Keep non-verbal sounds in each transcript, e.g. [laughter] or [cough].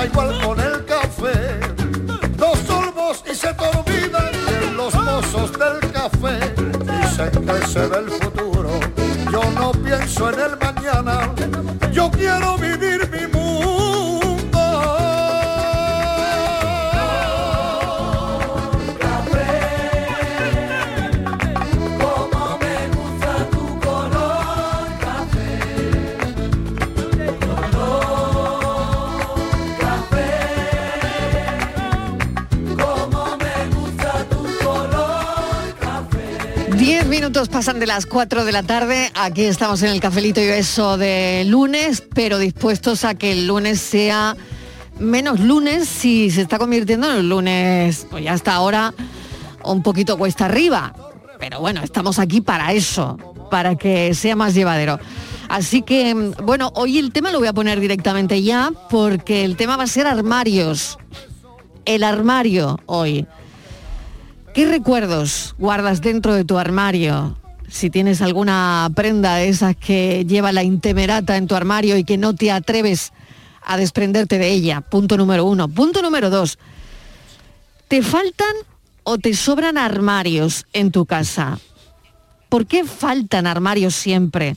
Pasa igual con el café. Dos sorbos y se te de los mozos del café. Dicen que se ve el futuro. Yo no pienso en el mañana. Yo quiero minutos pasan de las 4 de la tarde. Aquí estamos en el cafelito y beso de lunes, pero dispuestos a que el lunes sea menos lunes si se está convirtiendo en el lunes, pues ya hasta ahora, un poquito cuesta arriba. Pero bueno, estamos aquí para eso, para que sea más llevadero. Así que, bueno, hoy el tema lo voy a poner directamente ya, porque el tema va a ser armarios. El armario hoy. ¿Qué recuerdos guardas dentro de tu armario? Si tienes alguna prenda de esas que lleva la intemerata en tu armario y que no te atreves a desprenderte de ella. Punto número uno. Punto número dos. ¿Te faltan o te sobran armarios en tu casa? ¿Por qué faltan armarios siempre?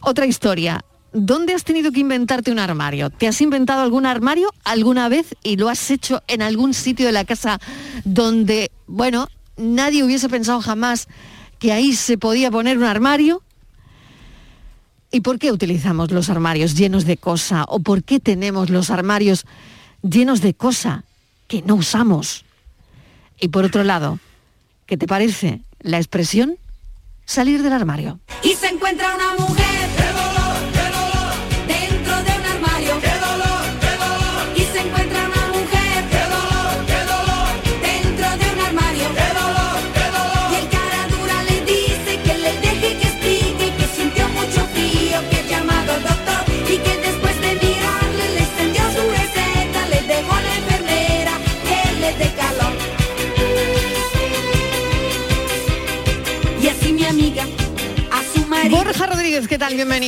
Otra historia. ¿Dónde has tenido que inventarte un armario? ¿Te has inventado algún armario alguna vez y lo has hecho en algún sitio de la casa donde, bueno, nadie hubiese pensado jamás que ahí se podía poner un armario? ¿Y por qué utilizamos los armarios llenos de cosa? ¿O por qué tenemos los armarios llenos de cosa que no usamos? Y por otro lado, ¿qué te parece la expresión salir del armario? Y se encuentra una mujer.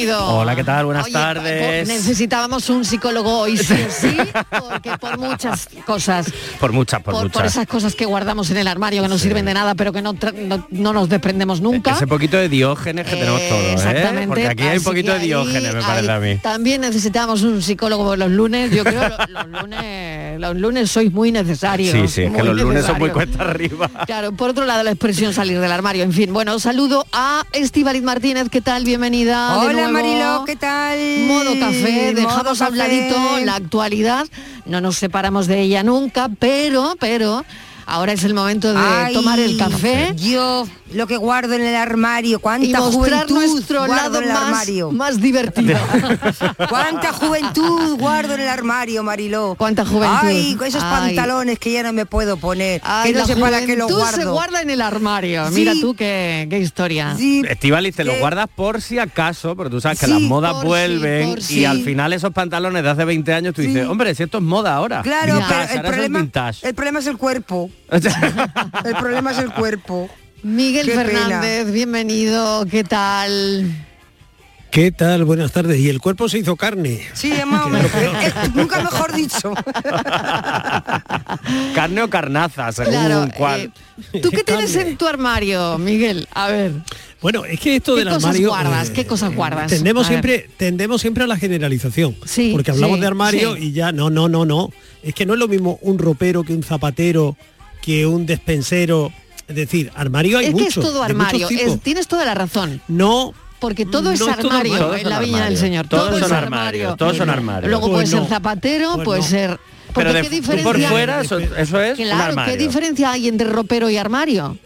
Bienvenido. Hola, ¿qué tal? Buenas Oye, tardes. Necesitábamos un psicólogo hoy, sí o sí, [laughs] porque por muchas cosas, Por muchas, por, por, por muchas. esas cosas que guardamos en el armario que no sirven de nada, pero que no, no, no nos desprendemos nunca. Ese poquito de diógenes que tenemos todos, ¿eh? Exactamente. Porque aquí hay un poquito de diógenes, me parece a mí. También necesitamos un psicólogo los lunes. Yo creo que los, los [laughs] lunes, los lunes sois muy necesarios. Sí, sí, es que los lunes son muy cuesta arriba. Claro, por otro lado la expresión salir del armario. En fin, bueno, saludo a Estivaliz Martínez, ¿qué tal? Bienvenida. Hola. Mariló, ¿qué tal? Modo café, dejamos a un café. ladito la actualidad, no nos separamos de ella nunca, pero, pero, ahora es el momento de Ay, tomar el café Yo lo que guardo en el armario, cuánta y mostrar juventud nuestro guardo lado en el más, armario. más divertido. [laughs] Cuánta juventud guardo en el armario, Mariló. Cuánta juventud. Ay, esos Ay. pantalones que ya no me puedo poner. Ay, que no sé para qué los guardo. se guarda en el armario. Sí. Mira tú qué, qué historia. Sí, Estivalis, te lo guardas por si acaso, pero tú sabes que Sí, las modas vuelven y al final esos pantalones de hace 20 años tú dices, hombre, si esto es moda ahora. Claro, Vintage, pero el problema, el problema es el cuerpo. [laughs] El problema es el cuerpo. Miguel Qué pena. Fernández, bienvenido, ¿qué tal? ¿Qué tal? Buenas tardes. Y el cuerpo se hizo carne. Sí, es más o menos. [laughs] Nunca mejor dicho. [laughs] Carne o carnaza, según Claro, cuál. eh, ¿Tú qué tienes en tu armario, Miguel? A ver. Bueno, es que esto ¿Qué del cosas armario... guardas? eh, ¿Qué cosas guardas? Tendemos A ver. siempre, tendemos siempre a la generalización. Sí, Porque hablamos sí, de armario sí. y ya, no, no, no, no. Es que no es lo mismo un ropero que un zapatero, que un despensero. Es decir, armario hay Es que es todo muchos armario. es- tienes toda la razón. No, Porque todo es No es todo armario armario. en la viña del Señor. Todos todo son es armarios, armario. todos son armarios. Luego Pues puede ser zapatero, Pues puede no. ser. Pero Porque de, qué diferencia. por fuera, eso, eso es un Claro, armario. ¿qué diferencia hay entre ropero y armario?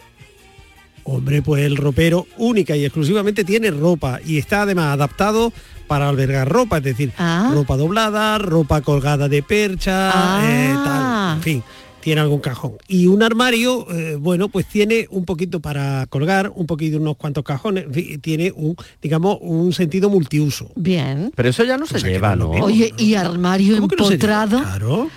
Hombre, pues el ropero única y exclusivamente tiene ropa y está además adaptado para albergar ropa, es decir, Ah. ropa doblada, ropa colgada de percha, Ah. eh, tal, en fin, tiene algún cajón. Y un armario, eh, bueno, pues tiene un poquito para colgar, un poquito unos cuantos cajones, tiene un, digamos, un sentido multiuso. Bien. Pero eso ya no se O sea, que lleva, no ¿no? Oye, ¿y armario ¿Cómo que no empotrado? Claro.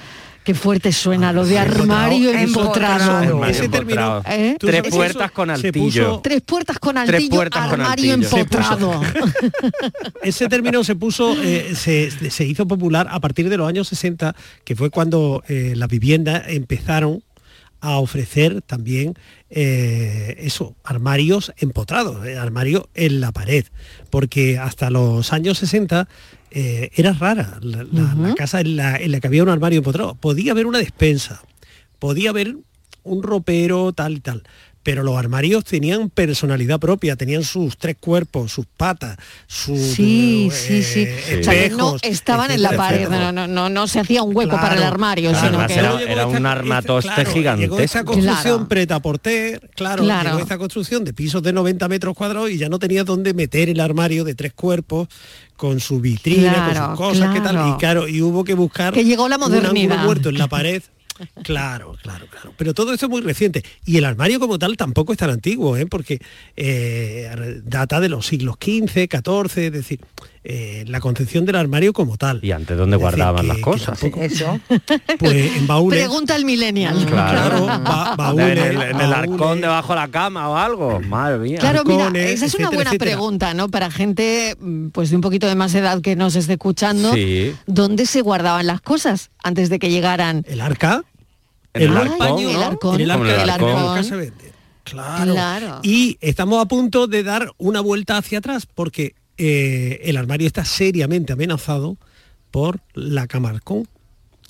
Qué fuerte suena lo de armario empotrado. Ese término, ¿Eh? Tres puertas con se altillo. puso- Tres puertas con Tres altillo, puertas con armario altillo. Se empotrado. [laughs] Ese término se puso, eh, se, se hizo popular a partir de los años 60, que fue cuando eh, las viviendas empezaron a ofrecer también eh, eso, armarios empotrados, eh, armarios en la pared, porque hasta los años 60 eh, era rara la, la- la casa en la, en la que había un armario empotrado. Podía haber una despensa, podía haber un ropero, tal y tal. Pero los armarios tenían personalidad propia, tenían sus tres cuerpos, sus patas, sus Sí, eh, sí, sí. eh, O sea, que no estaban en la pared, no, no, no, no se hacía un hueco Claro, para el armario, claro. sino que... era- llegó era un armatoste claro, gigantesco. Llegó esta construcción Claro. preta porter, claro, Claro. llegó esta construcción de pisos de 90 metros cuadrados y ya no tenía dónde meter el armario de tres cuerpos con su vitrina, Claro, con sus cosas, qué tal. claro. Y claro, y hubo que buscar Que llegó la un modernidad. ángulo muerto en la pared. Claro, claro, claro. Pero todo esto es muy reciente. Y el armario como tal tampoco es tan antiguo, ¿eh? porque eh, data de los siglos XV, XIV, es decir, eh, la concepción del armario como tal. ¿Y antes dónde Es decir, guardaban que- las cosas? tampoco- Eso. [laughs] Pues en baúles. Pregunta al millennial. Claro. ba- [laughs] baúles, en el, en el baúles. arcón debajo de la cama o algo. Madre mía. Claro, mira, esa es una buena etcétera. pregunta, ¿no? Para gente mm, pues de un poquito de más edad que nos esté escuchando, Sí. ¿dónde se guardaban las cosas antes de que llegaran? El arca. El el arcón, arpaño, el ¿no? arcón, En el el el arcón. Claro. Y estamos a punto de dar una vuelta hacia atrás porque eh, el armario está seriamente amenazado por la cama arcón.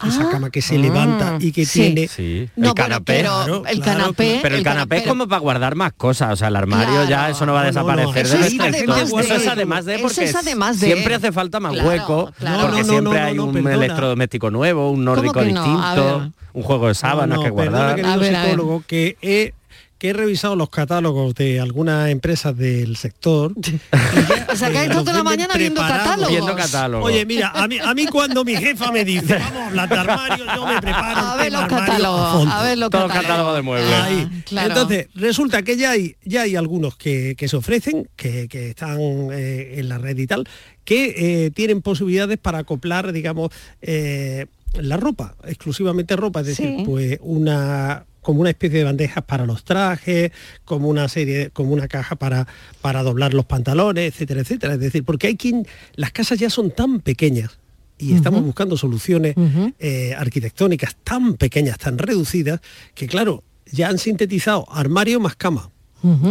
Esa Ah. cama que se levanta y que Sí. tiene... Sí, No, el canapé. pero Claro, el claro, canapé, Pero el, canapé es como para guardar más cosas, o sea, el armario ya eso no va a No, no, no. desaparecer Eso de es de- Eso es además de eso porque es además de- siempre hace falta más Claro, hueco, claro. porque No, no, siempre no, hay no, un perdona. electrodoméstico nuevo, un nórdico que no? A distinto, un juego de sábanas No, que guardar. querido A ver, a ver. psicólogo, que he, que he revisado los catálogos de algunas empresas del sector. ya, O sea, que eh, toda la mañana viendo catálogos. Viendo catálogo. Oye, mira, a mí, a mí cuando mi jefa me dice, [laughs] vamos, a hablar de armario, yo me preparo. A ver los a catálogos, fondo. a ver los Todo catálogos. catálogo de muebles. Ahí. Ah, claro. Entonces, resulta que ya hay, ya hay algunos que, que se ofrecen, que, que están eh, en la red y tal, que eh, tienen posibilidades para acoplar, digamos, eh, la ropa, exclusivamente ropa, es decir, Sí. pues una como una especie de bandejas para los trajes, como una serie, como una caja para, para doblar los pantalones, etcétera, etcétera. Es decir, porque hay quien, las casas ya son tan pequeñas y estamos buscando soluciones eh, arquitectónicas tan pequeñas, tan reducidas, que claro, ya han sintetizado armario más cama.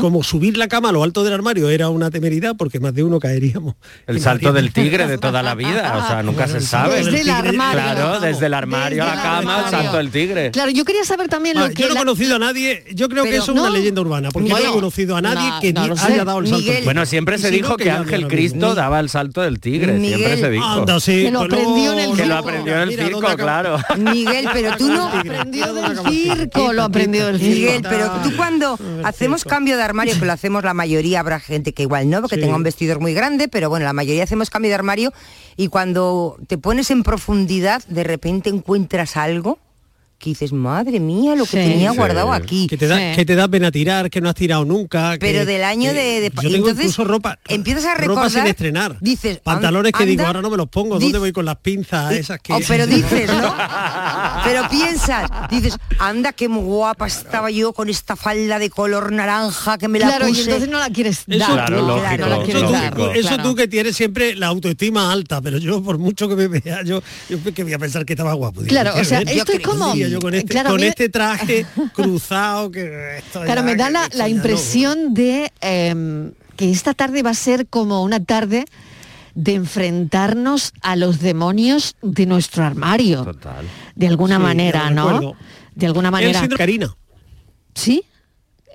Como subir la cama a lo alto del armario era una temeridad porque más de uno caeríamos. El salto del tigre de toda la vida, o sea, nunca Bueno, se sabe. Desde el tigre, armario. Claro, desde el armario a la cama, el armario. salto del tigre. Claro, yo quería saber también lo que yo no he la- conocido a nadie, yo creo que Pero eso es una no. leyenda urbana, porque Bueno, no he conocido a nadie no, que no sé. haya dado el salto. Miguel. Bueno, siempre se dijo que Ángel Cristo daba el salto del tigre, Miguel. siempre se dijo. Anda, sí, Que lo aprendió en el luego- Que lo circo. aprendió en el Mira, circo, ¿dónde acaba? claro. Miguel, pero tú no... aprendió del circo, lo aprendió del Miguel, circo. pero tú cuando hacemos cambio de armario, que lo [laughs] hacemos la mayoría, habrá gente que igual no, porque Sí. tenga un vestidor muy grande, pero bueno, la mayoría hacemos cambio de armario y cuando te pones en profundidad, de repente encuentras algo que dices, madre mía, lo que Sí. tenía Sí. guardado aquí. Que te, da, Sí. que te da pena tirar, que no has tirado nunca. que- Pero del año que- de- de- Yo tengo entonces, incluso ropa. empiezas a Ropa sin recordar, estrenar. dices, Pantalones que digo, ahora no me los pongo. ¿Dónde voy con las pinzas esas que.? Oh, pero [laughs] dices, ¿no? Pero piensas, dices, anda, qué guapa estaba yo con esta falda de color naranja que me la Claro, y puse. entonces no la quieres Eso- dar. Claro, ¿no? lógico, no la quieres Eso, tú, dar, lógico. eso claro. tú que tienes siempre la autoestima alta, pero yo por mucho que me vea, yo, yo que voy a pensar que estaba guapo. Claro, o sea, esto es como- yo con este, claro, con mí- este traje [laughs] cruzado que esto Claro, ya- me da que la, la no. impresión de em, que esta tarde va a ser como una tarde de enfrentarnos a los demonios de nuestro armario. Total. De alguna Sí, manera, ¿no? recuerdo. De alguna El manera. síndrome Karina. ¿Sí?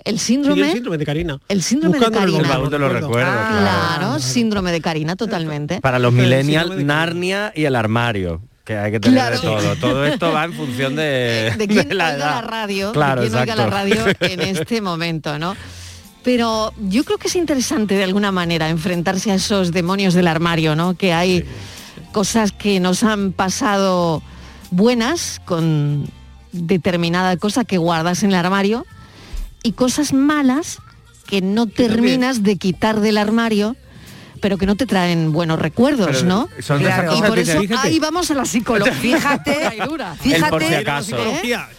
El Sí, síndrome. el síndrome de Karina. El síndrome de Karina. El baúl de los recuerdo. recuerdos, Ah, Claro, síndrome de Karina, totalmente. Para los El millennials, Narnia y el armario. Que hay que tener Claro. de todo. Todo esto va en función de, [laughs] de quién de la oiga edad. la radio, Claro, de quién oiga la radio [laughs] en este momento, ¿no? Pero yo creo que es interesante de alguna manera enfrentarse a esos demonios del armario, ¿no? Que hay cosas que nos han pasado buenas con determinada cosa que guardas en el armario y cosas malas que no terminas de quitar del armario pero que no te traen buenos recuerdos, Pero ¿no? son Claro. Y por que eso ahí vamos a la psicología. [laughs] Fíjate, dura. el fíjate, por si acaso.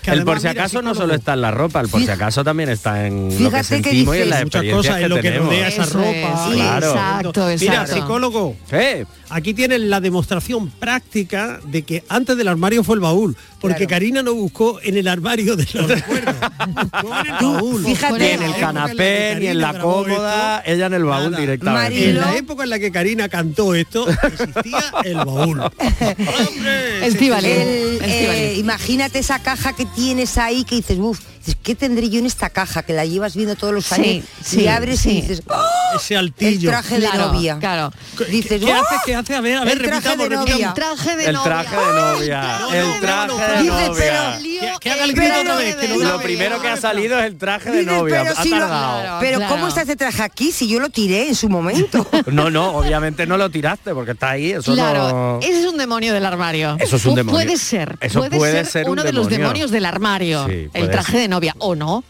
que El por si acaso no solo está en la ropa, el por si acaso también está en lo que Fíjate que sentimos y en las muchas cosas que en lo que tenemos. rodea esa Eso ropa. es, sí, Claro. exacto, Mira, psicólogo, Sí. aquí tienen la demostración práctica de que antes del armario fue el baúl, porque Claro. Karina no buscó en el armario de los recuerdos, buscó en el Tú, baúl. fíjate, Ni en el en canapé, ni en Karina la cómoda, esto, ella en el baúl nada. directamente. En Marilo- la época en la que Karina cantó esto, existía el baúl. ¡Hombre! Estíbaliz. el- Estíbaliz. eh, imagínate esa caja que tienes ahí que dices, uff, ¿qué tendré yo en esta caja? Que la llevas viendo todos los Sí, años sí, y abres sí. y dices, ¡oh! Ese el altillo. traje de Claro, novia. claro. Dices, ¿Qué ¡oh! hace? ¿Qué hace? A ver, a ver, El traje repitamos, de novia. repitamos. El traje de El novia. traje de novia. no, El traje de Dices, novia. Lío, Que- que haga el el grito traje otra vez, que de no- Y lo primero que ha salido es el traje de novia. pero Ha si lo- tardado. pero Claro. ¿cómo está ese traje aquí si yo lo tiré en su momento? [laughs] No, no, obviamente no lo tiraste porque está ahí. Eso Claro, no... ese es un demonio del armario. Eso es un demonio. Puede ser. Eso puede, puede ser, ser un uno de los demonio. demonios del armario. Sí, el traje ser. de novia. O no.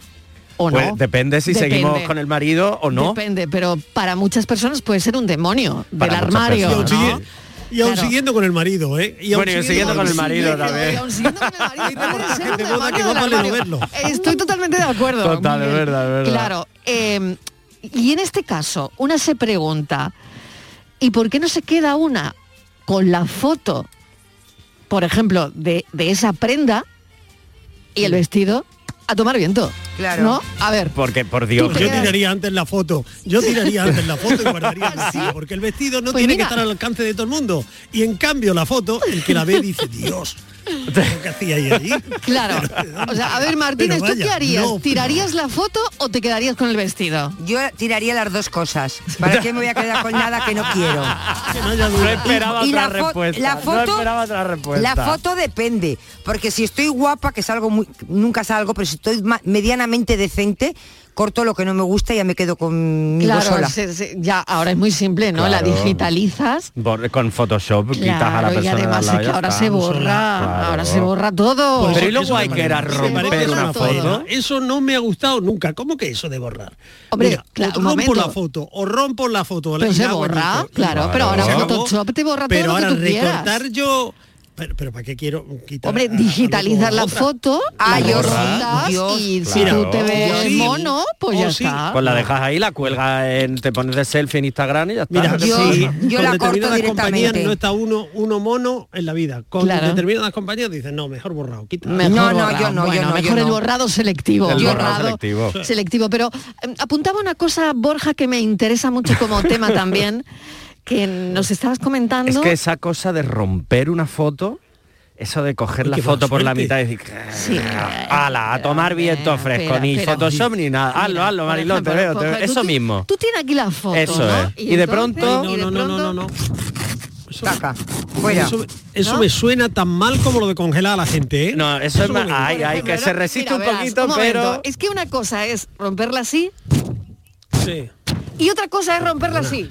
O Pues no. depende si Depende. seguimos con el marido o no. Depende, pero para muchas personas puede ser un demonio Para del armario. Y aún Claro. siguiendo con el marido, ¿eh? Y aún Bueno, y siguiendo con el marido también. y aún siguiendo con el marido. [laughs] Estoy totalmente de acuerdo. Total, es Miguel. verdad, es verdad. Claro. eh, y en este caso, una se pregunta, ¿y por qué no se queda una con la foto, por ejemplo, de, de esa prenda y el vestido a tomar viento? Claro. ¿No? A ver. Porque, por Dios, Yo tiraría antes la foto. Yo tiraría antes la foto y guardaría el ¿Ah, [laughs] sí? porque el vestido no Pues tiene mira. que estar al alcance de todo el mundo. Y en cambio la foto, el que la ve dice, Dios, ¿qué hacía ahí allí? Claro. O sea, a ver, Martínez, Pero ¿tú qué vaya, harías? no. ¿Tirarías la foto o te quedarías con el vestido? Yo tiraría las dos cosas. ¿Para qué me voy a quedar con nada que no quiero? No esperaba Y otra respuesta. la no foto- esperaba otra respuesta. La foto depende, porque si estoy guapa, que salgo muy, nunca salgo, pero si estoy medianamente decente, corto lo que no me gusta y ya me quedo conmigo Claro, sola. se- se- ya ahora es muy simple, ¿no? La Claro. digitalizas. Por- con Photoshop quitas a la Claro, y persona de además lado es y que ahora se borra, Claro. ahora se borra todo. Pues Pero y me hay que era romper una una foto. Eso no me ha gustado nunca. ¿Cómo que eso de borrar? Hombre, Mira, claro, rompo momento. la foto, o rompo la foto. Pero y se la hago borra, claro, pero ahora Se Photoshop te borra todo Pero lo que ahora tú quieras. recortar yo... Pero, pero ¿para qué quiero quitar? Hombre, a- digitalizar a la otra? foto, Ah, yo y si tú te ves Yo sí. mono, pues O ya sí. está. Pues la dejas ahí, la cuelgas, en, te pones de selfie en Instagram y ya está. Mira, Yo- con la corto determinadas compañías directamente. no está uno, uno mono en la vida. Con Claro. determinadas compañías dicen, no, mejor borrado, quita. Mejor No, no, borrado. yo no, yo no, yo mejor el no. borrado selectivo. El borrado selectivo. selectivo. Pero eh, apuntaba una cosa, Borja, que me interesa mucho como tema también, [laughs] que nos estabas comentando. Es que esa cosa de romper una foto, eso de coger Uy, la foto por la mitad y decir, Sí. ala, a tomar viento fresco, ni espera. Photoshop ni nada. Hazlo, hazlo, por Mariló, te veo, Eso tú- mismo. Tú tienes aquí la foto, Eso ¿no? es. Y de pronto- No, de no, no, no, no, no. Eso, Caca, fuera. eso, eso ¿No? me suena tan mal como lo de congelar a la gente, ¿eh? No, eso es más... Ay, ay, que se resiste mira, un poquito, pero... Es que una cosa es romperla así Sí. y otra cosa es romperla así.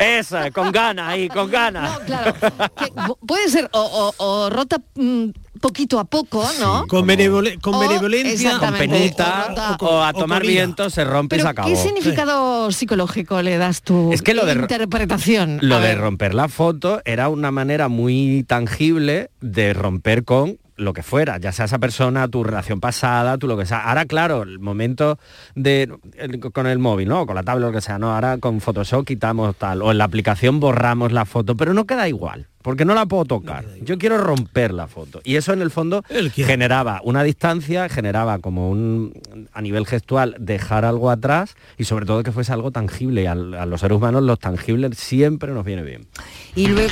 Esa, con ganas ahí, con ganas. No, claro. que puede ser o, o- o rota mm, poquito a poco, ¿no? Con, benevole- con O- benevolencia. Con penita O- o a o tomar viento se rompe y se acabó. ¿qué significado psicológico le das tú? Es que lo de interpretación. Lo de romper la foto era una manera muy tangible de romper con lo que fuera, ya sea esa persona, tu relación pasada, tú lo que sea. Ahora, claro, el momento de el- con el móvil, ¿no? Con la tablet, lo que sea, ¿no? Ahora con Photoshop quitamos tal, o en la aplicación borramos la foto, pero no queda igual, porque no la puedo tocar. Yo quiero romper la foto. Y eso en el fondo generaba una distancia, generaba como un, a nivel gestual, dejar algo atrás y sobre todo que fuese algo tangible. Y al- a los seres humanos los tangibles siempre nos viene bien. Y luego...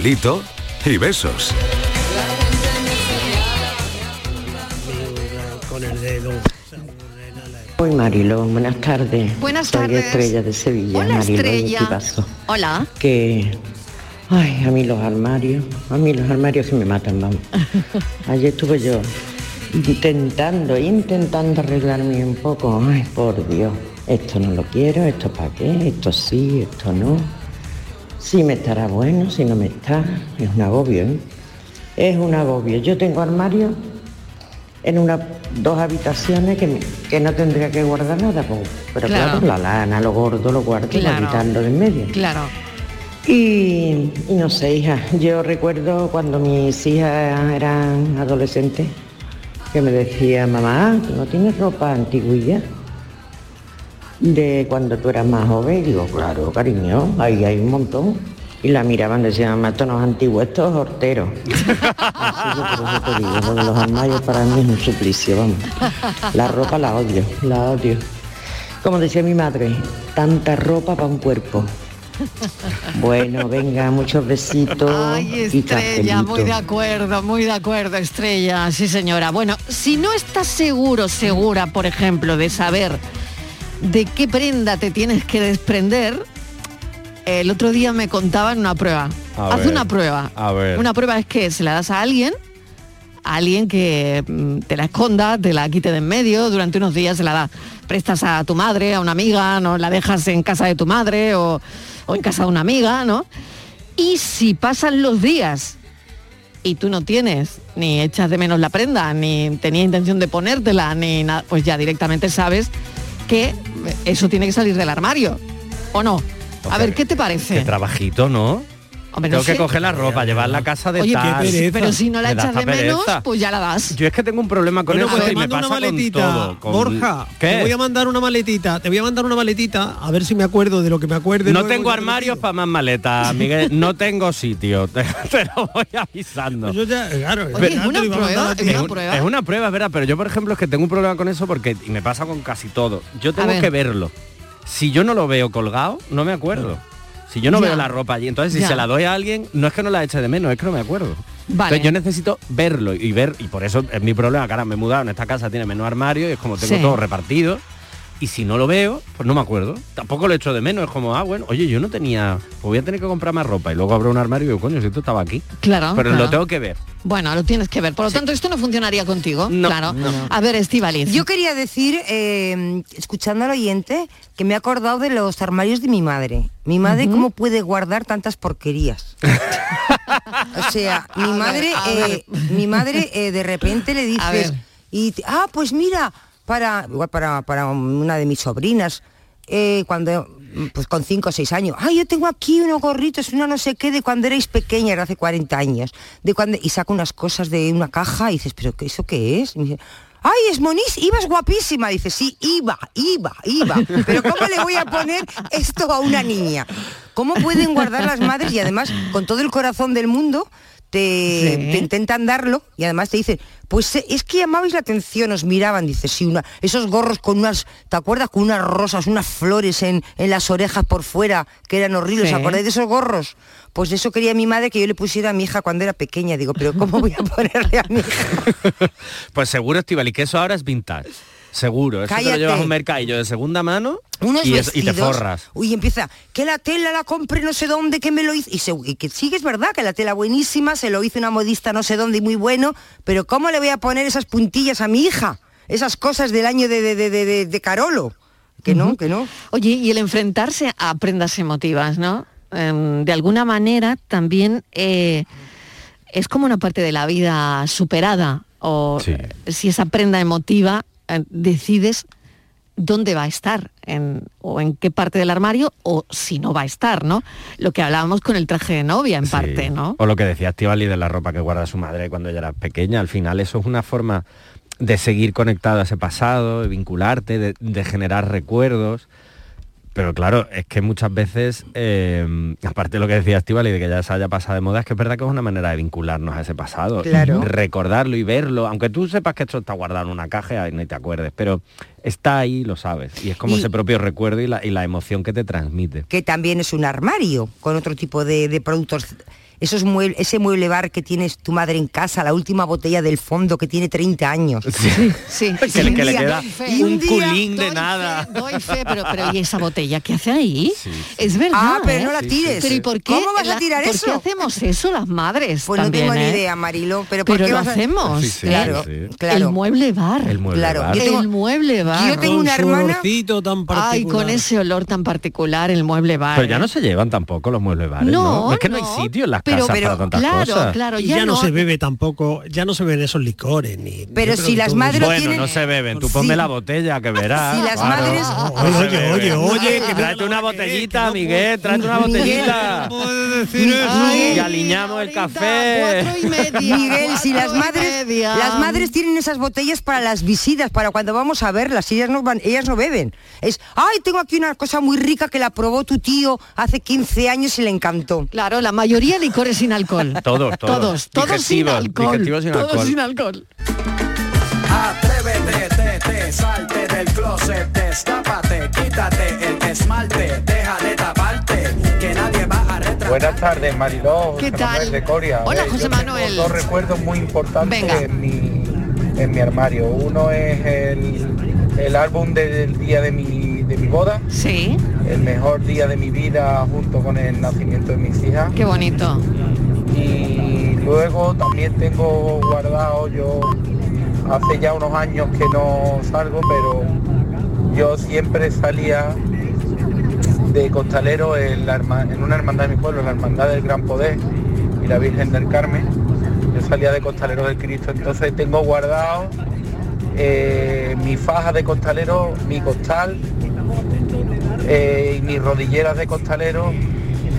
Cafelito y besos. Con el dedo. Hoy Marilo, buenas tardes. Buenas Soy tardes. Estrella de Sevilla, Hola, Marilo de Estrella. Tibaso. Hola. Que, ay, a mí los armarios, a mí los armarios que me matan, vamos. [laughs] Ayer estuve yo intentando, intentando arreglarme un poco. Ay, por Dios, esto no lo quiero, esto para qué, esto sí, esto no. Si me estará bueno, si no me está, es un agobio, ¿eh? Es un agobio. Yo tengo armarios en unas dos habitaciones que, me- que no tendría que guardar nada, pues, pero Claro. claro. la lana, lo gordo lo guardo Claro. para quitarlo de en medio. Claro. Y, y no sé, hija, yo recuerdo cuando mis hijas eran adolescentes que me decía, mamá, ¿tú no tienes ropa antiguilla? De cuando tú eras más joven, y digo, claro, cariño, ahí hay un montón. Y la miraban, decían, mamá, esto no es antiguo, esto es hortero. [laughs] Así que por eso te digo, porque los armarios para mí es un suplicio, vamos. La ropa la odio, la odio. Como decía mi madre, tanta ropa para un cuerpo. Bueno, venga, muchos besitos. Ay, y Estrella, muy de acuerdo, muy de acuerdo, Estrella, sí señora. Bueno, si no estás seguro, segura, por ejemplo, de saber de qué prenda te tienes que desprender, el otro día me contaban una prueba. A Haz ver, una prueba. a ver. Una prueba es que se la das a alguien, a alguien que mm, te la esconda, te la quite de en medio, durante unos días se la da. Prestas a tu madre, a una amiga, no la dejas en casa de tu madre o, o en casa de una amiga, ¿no? Y si pasan los días y tú no tienes, ni echas de menos la prenda, ni tenías intención de ponértela, ni nada, pues ya directamente sabes que eso tiene que salir del armario, ¿o no? A ver, ¿qué te parece? Qué trabajito, ¿no? Hombre, no Tengo que sé. coger la ropa, llevarla a casa de Oye, tal. qué pereza. pero si no la Me echas de menos, pues ya la das. Yo es que tengo un problema con Bueno, eso pues te y me mando pasa una con maletita, todo. con- Borja, ¿Qué? te voy a mandar una maletita, te voy a mandar una maletita, a ver si me acuerdo de lo que me acuerde. No luego, tengo te armarios para más maletas, [laughs] Miguel. No tengo sitio. [laughs] Te, te lo voy avisando. Yo ya, claro, Oye, es una prueba, es una un- prueba. es una prueba, es verdad, pero yo por ejemplo es que tengo un problema con eso porque y me pasa con casi todo. Yo tengo ver. que verlo. Si yo no lo veo colgado, no me acuerdo. Si yo no Ya. veo la ropa allí, entonces si Ya. se la doy a alguien, no es que no la eche de menos, es que no me acuerdo. Vale. Entonces yo necesito verlo y ver, y por eso es mi problema, que ahora me he mudado, en esta casa tiene menos armario y es como tengo Sí. todo repartido. Y si no lo veo, pues no me acuerdo. Tampoco lo echo de menos, es como, ah, bueno, oye, yo no tenía, pues voy a tener que comprar más ropa y luego abro un armario y digo, coño, si esto estaba aquí. Claro. Pero claro. lo tengo que ver. Bueno, lo tienes que ver. Por lo tanto, esto no funcionaría contigo. No, claro. no. A ver, Estivaliz. Yo quería decir, eh, escuchando al oyente, que me he acordado de los armarios de mi madre. Mi madre, ¿cómo puede guardar tantas porquerías? [laughs] o sea, mi ver, madre, eh, mi madre eh, de repente le dices, y ah, pues mira, para, igual para, para una de mis sobrinas, eh, cuando pues con 5 o 6 años, ay, yo tengo aquí unos gorritos, una no sé qué, de cuando erais pequeña, era hace 40 años, de cuando, y saca unas cosas de una caja y dices, pero ¿qué, ¿eso qué es? Y me dice, Ay, es monís, ibas guapísima. Dice, sí, iba, iba, iba. Pero ¿cómo le voy a poner esto a una niña? ¿Cómo pueden guardar las madres y además con todo el corazón del mundo te, Sí. te intentan darlo y además te dicen, pues eh, es que llamabais la atención, os miraban, dice, sí, una, esos gorros con unas, ¿te acuerdas? Con unas rosas, unas flores en, en las orejas por fuera, que eran horribles, Sí. ¿os acordáis de esos gorros? Pues eso quería mi madre que yo le pusiera a mi hija cuando era pequeña. Digo, pero ¿cómo voy a [laughs] ponerle a mi hija? [laughs] Pues seguro, Estivali, que eso ahora es vintage. Seguro. Eso te Cállate. lo llevas a un mercadillo de segunda mano unos y, es- y te vestidos. forras. Uy, empieza, que la tela la compré no sé dónde, que me lo hizo. Y, se- y que sí que es verdad que la tela buenísima, se lo hizo una modista no sé dónde y muy bueno, pero ¿cómo le voy a poner esas puntillas a mi hija? esas cosas del año de, de, de, de- de- de Carolo. Que no, que no. Oye, y el enfrentarse a prendas emotivas, ¿no? Em, de alguna manera también eh, es como una parte de la vida superada. O Sí. eh, si esa prenda emotiva decides dónde va a estar, en- o en qué parte del armario, o si no va a estar, ¿no? Lo que hablábamos con el traje de novia, en Sí. parte, ¿no? O lo que decía Estivali de la ropa que guarda su madre cuando ella era pequeña. Al final eso es una forma de seguir conectado a ese pasado, de vincularte, de, de generar recuerdos. Pero claro, es que muchas veces, eh, aparte de lo que decía Estivali, de que ya se haya pasado de moda, es que es verdad que es una manera de vincularnos a ese pasado. Claro. Recordarlo y verlo, aunque tú sepas que esto está guardado en una caja y no te acuerdes, pero está ahí, lo sabes. Y es como Y- ese propio recuerdo y la, y la emoción que te transmite. que también es un armario con otro tipo de, de productos. Esos mueble, ese mueble bar que tienes tu madre en casa, la última botella del fondo que tiene 30 años. Sí, sí. [laughs] le, que le día- queda doy fe. un culín de nada. fe, doy fe, [laughs] pero, pero ¿y esa botella qué hace ahí? Sí, sí. Es verdad. Ah, pero ¿eh? no la tires. Pero ¿y por qué? ¿Cómo vas a tirar ¿por eso? qué hacemos eso las madres? Pues no también, tengo ni eh? idea, Marilo. Pero, ¿por Pero qué lo vas a- hacemos. Sí, sí. Claro, sí. claro. El mueble bar. El mueble Claro, bar. yo tengo- el mueble bar. Yo tengo Con una su hermana- olorcito tan particular. Ay, con ese olor tan particular, el mueble bar. Pero ya ¿eh? no se llevan tampoco los muebles bares, ¿no? No, Es que no, no. hay sitio en las Pero- casas pero, para tantas claro, cosas. claro, Y ya, ya no se bebe tampoco, ya no se ven esos licores ni. Pero si las madres Bueno, tienen- no se beben. Tú Sí. ponme la botella que verás. Si las claro. madres- Oye, oye, oye, oye, que Tráete una botellita, Miguel, tráete una botellita. Y aliñamos el café. cuatro y media, [laughs] Miguel, si las madres, las madres tienen esas botellas para las visitas, para cuando vamos a verlas, ellas no van, ellas no beben. Es, ay, tengo aquí una cosa muy rica que la probó tu tío hace 15 años y le encantó. Claro, la mayoría licores sin alcohol. [laughs] Todos, todos. Todos, todos sin Digestivos, alcohol. digestivos sin todos alcohol. sin alcohol. Atrévete, te, te, salte del closet, destápate, quítate el esmalte, deja de taparte, que nadie va a retratar. Buenas tardes, Mariló. ¿Qué José tal? Manuel de Coria. Hola, Eh, José yo tengo Manuel. Dos recuerdos muy importantes Venga. en mi, en mi armario. Uno es el, el álbum del día de mi, de mi boda, Sí, el mejor día de mi vida junto con el nacimiento de mis hijas. qué bonito. Y luego también tengo guardado yo hace ya unos años que no salgo, pero yo siempre salía de costalero en, la en una hermandad de mi pueblo, la Hermandad del Gran Poder y la Virgen del Carmen. Yo salía de costalero del Cristo, entonces tengo guardado eh, mi faja de costalero, mi costal eh, y mis rodilleras de costalero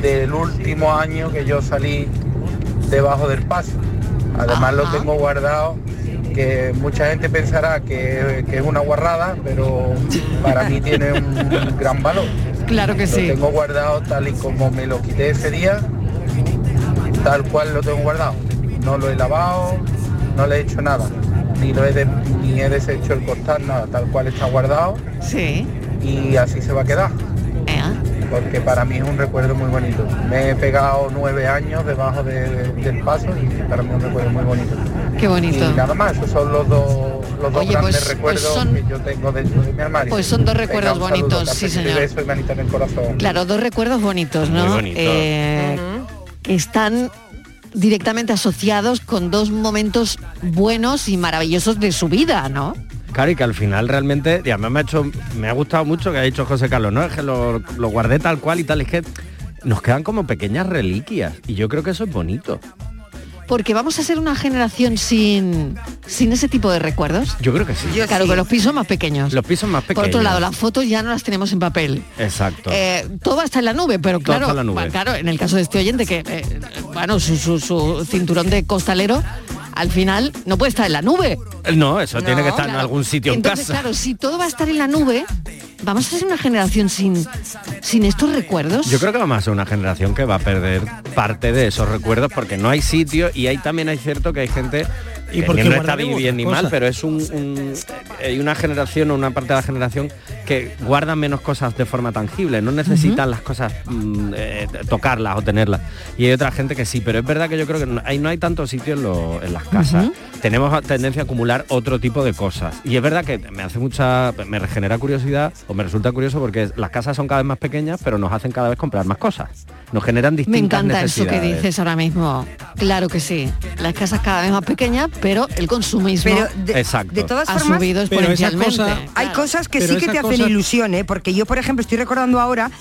del último año que yo salí debajo del paso. Además lo tengo guardado, que mucha gente pensará que, que es una guarrada, pero para mí tiene un gran valor. Claro que Lo sí. tengo guardado tal y como me lo quité ese día, tal cual lo tengo guardado. No lo he lavado, no le he hecho nada, ni lo he de- ni he deshecho el costal, nada, tal cual está guardado Sí. y así se va a quedar, Eh, porque para mí es un recuerdo muy bonito. Me he pegado nueve años debajo de- del paso y para mí es un recuerdo muy bonito. Qué bonito. Y nada más, esos son los dos, los dos Oye, grandes pues- pues recuerdos son- que yo tengo dentro de mi armario. pues son dos Venga, recuerdos un saludo, bonitos, sí, señor. beso y manita en el corazón. Claro, dos recuerdos bonitos, ¿no? Muy bonito. Eh, Que están directamente asociados con dos momentos buenos y maravillosos de su vida, ¿no? Claro, y que al final realmente, y además me ha hecho, me ha gustado mucho que ha dicho José Carlos, ¿no? Es que lo, lo guardé tal cual y tal, es que nos quedan como pequeñas reliquias. Y yo creo que eso es bonito. Porque vamos a ser una generación sin, sin ese tipo de recuerdos. Yo creo que sí. Yo claro, sí. que los pisos más pequeños. Los pisos más Por pequeños. otro lado, las fotos ya no las tenemos en papel. Exacto. Eh, todo está en la nube, pero Todo claro, está en la nube. claro, en el caso de este oyente que, eh, bueno, su, su- su cinturón de costalero, al final no puede estar en la nube. no, eso No, tiene que estar en algún sitio Entonces, en casa. claro, si todo va a estar en la nube, vamos a ser una generación sin, sin estos recuerdos. Yo creo que vamos a ser una generación que va a perder parte de esos recuerdos porque no hay sitio y ahí también hay cierto que hay gente Y que porque no está bien ni mal, pero es un, un- hay una generación o una parte de la generación que guardan menos cosas de forma tangible, no necesitan las cosas mm, eh, tocarlas o tenerlas. Y hay otra gente que sí, pero es verdad que yo creo que no hay, no hay tanto sitio en, lo- en las casas. Tenemos tendencia a acumular otro tipo de cosas. Y es verdad que me hace mucha, me genera curiosidad o me resulta curioso porque las casas son cada vez más pequeñas, pero nos hacen cada vez comprar más cosas. nos generan Me distintas encanta eso que dices ahora mismo. Claro que sí. Las casas cada vez más pequeñas, pero el consumismo Pero de, Exacto. de todas ha subido exponencialmente. cosa- hay Claro. cosas que Pero sí que te hacen ilusión, ¿eh? Porque yo, por ejemplo, estoy recordando ahora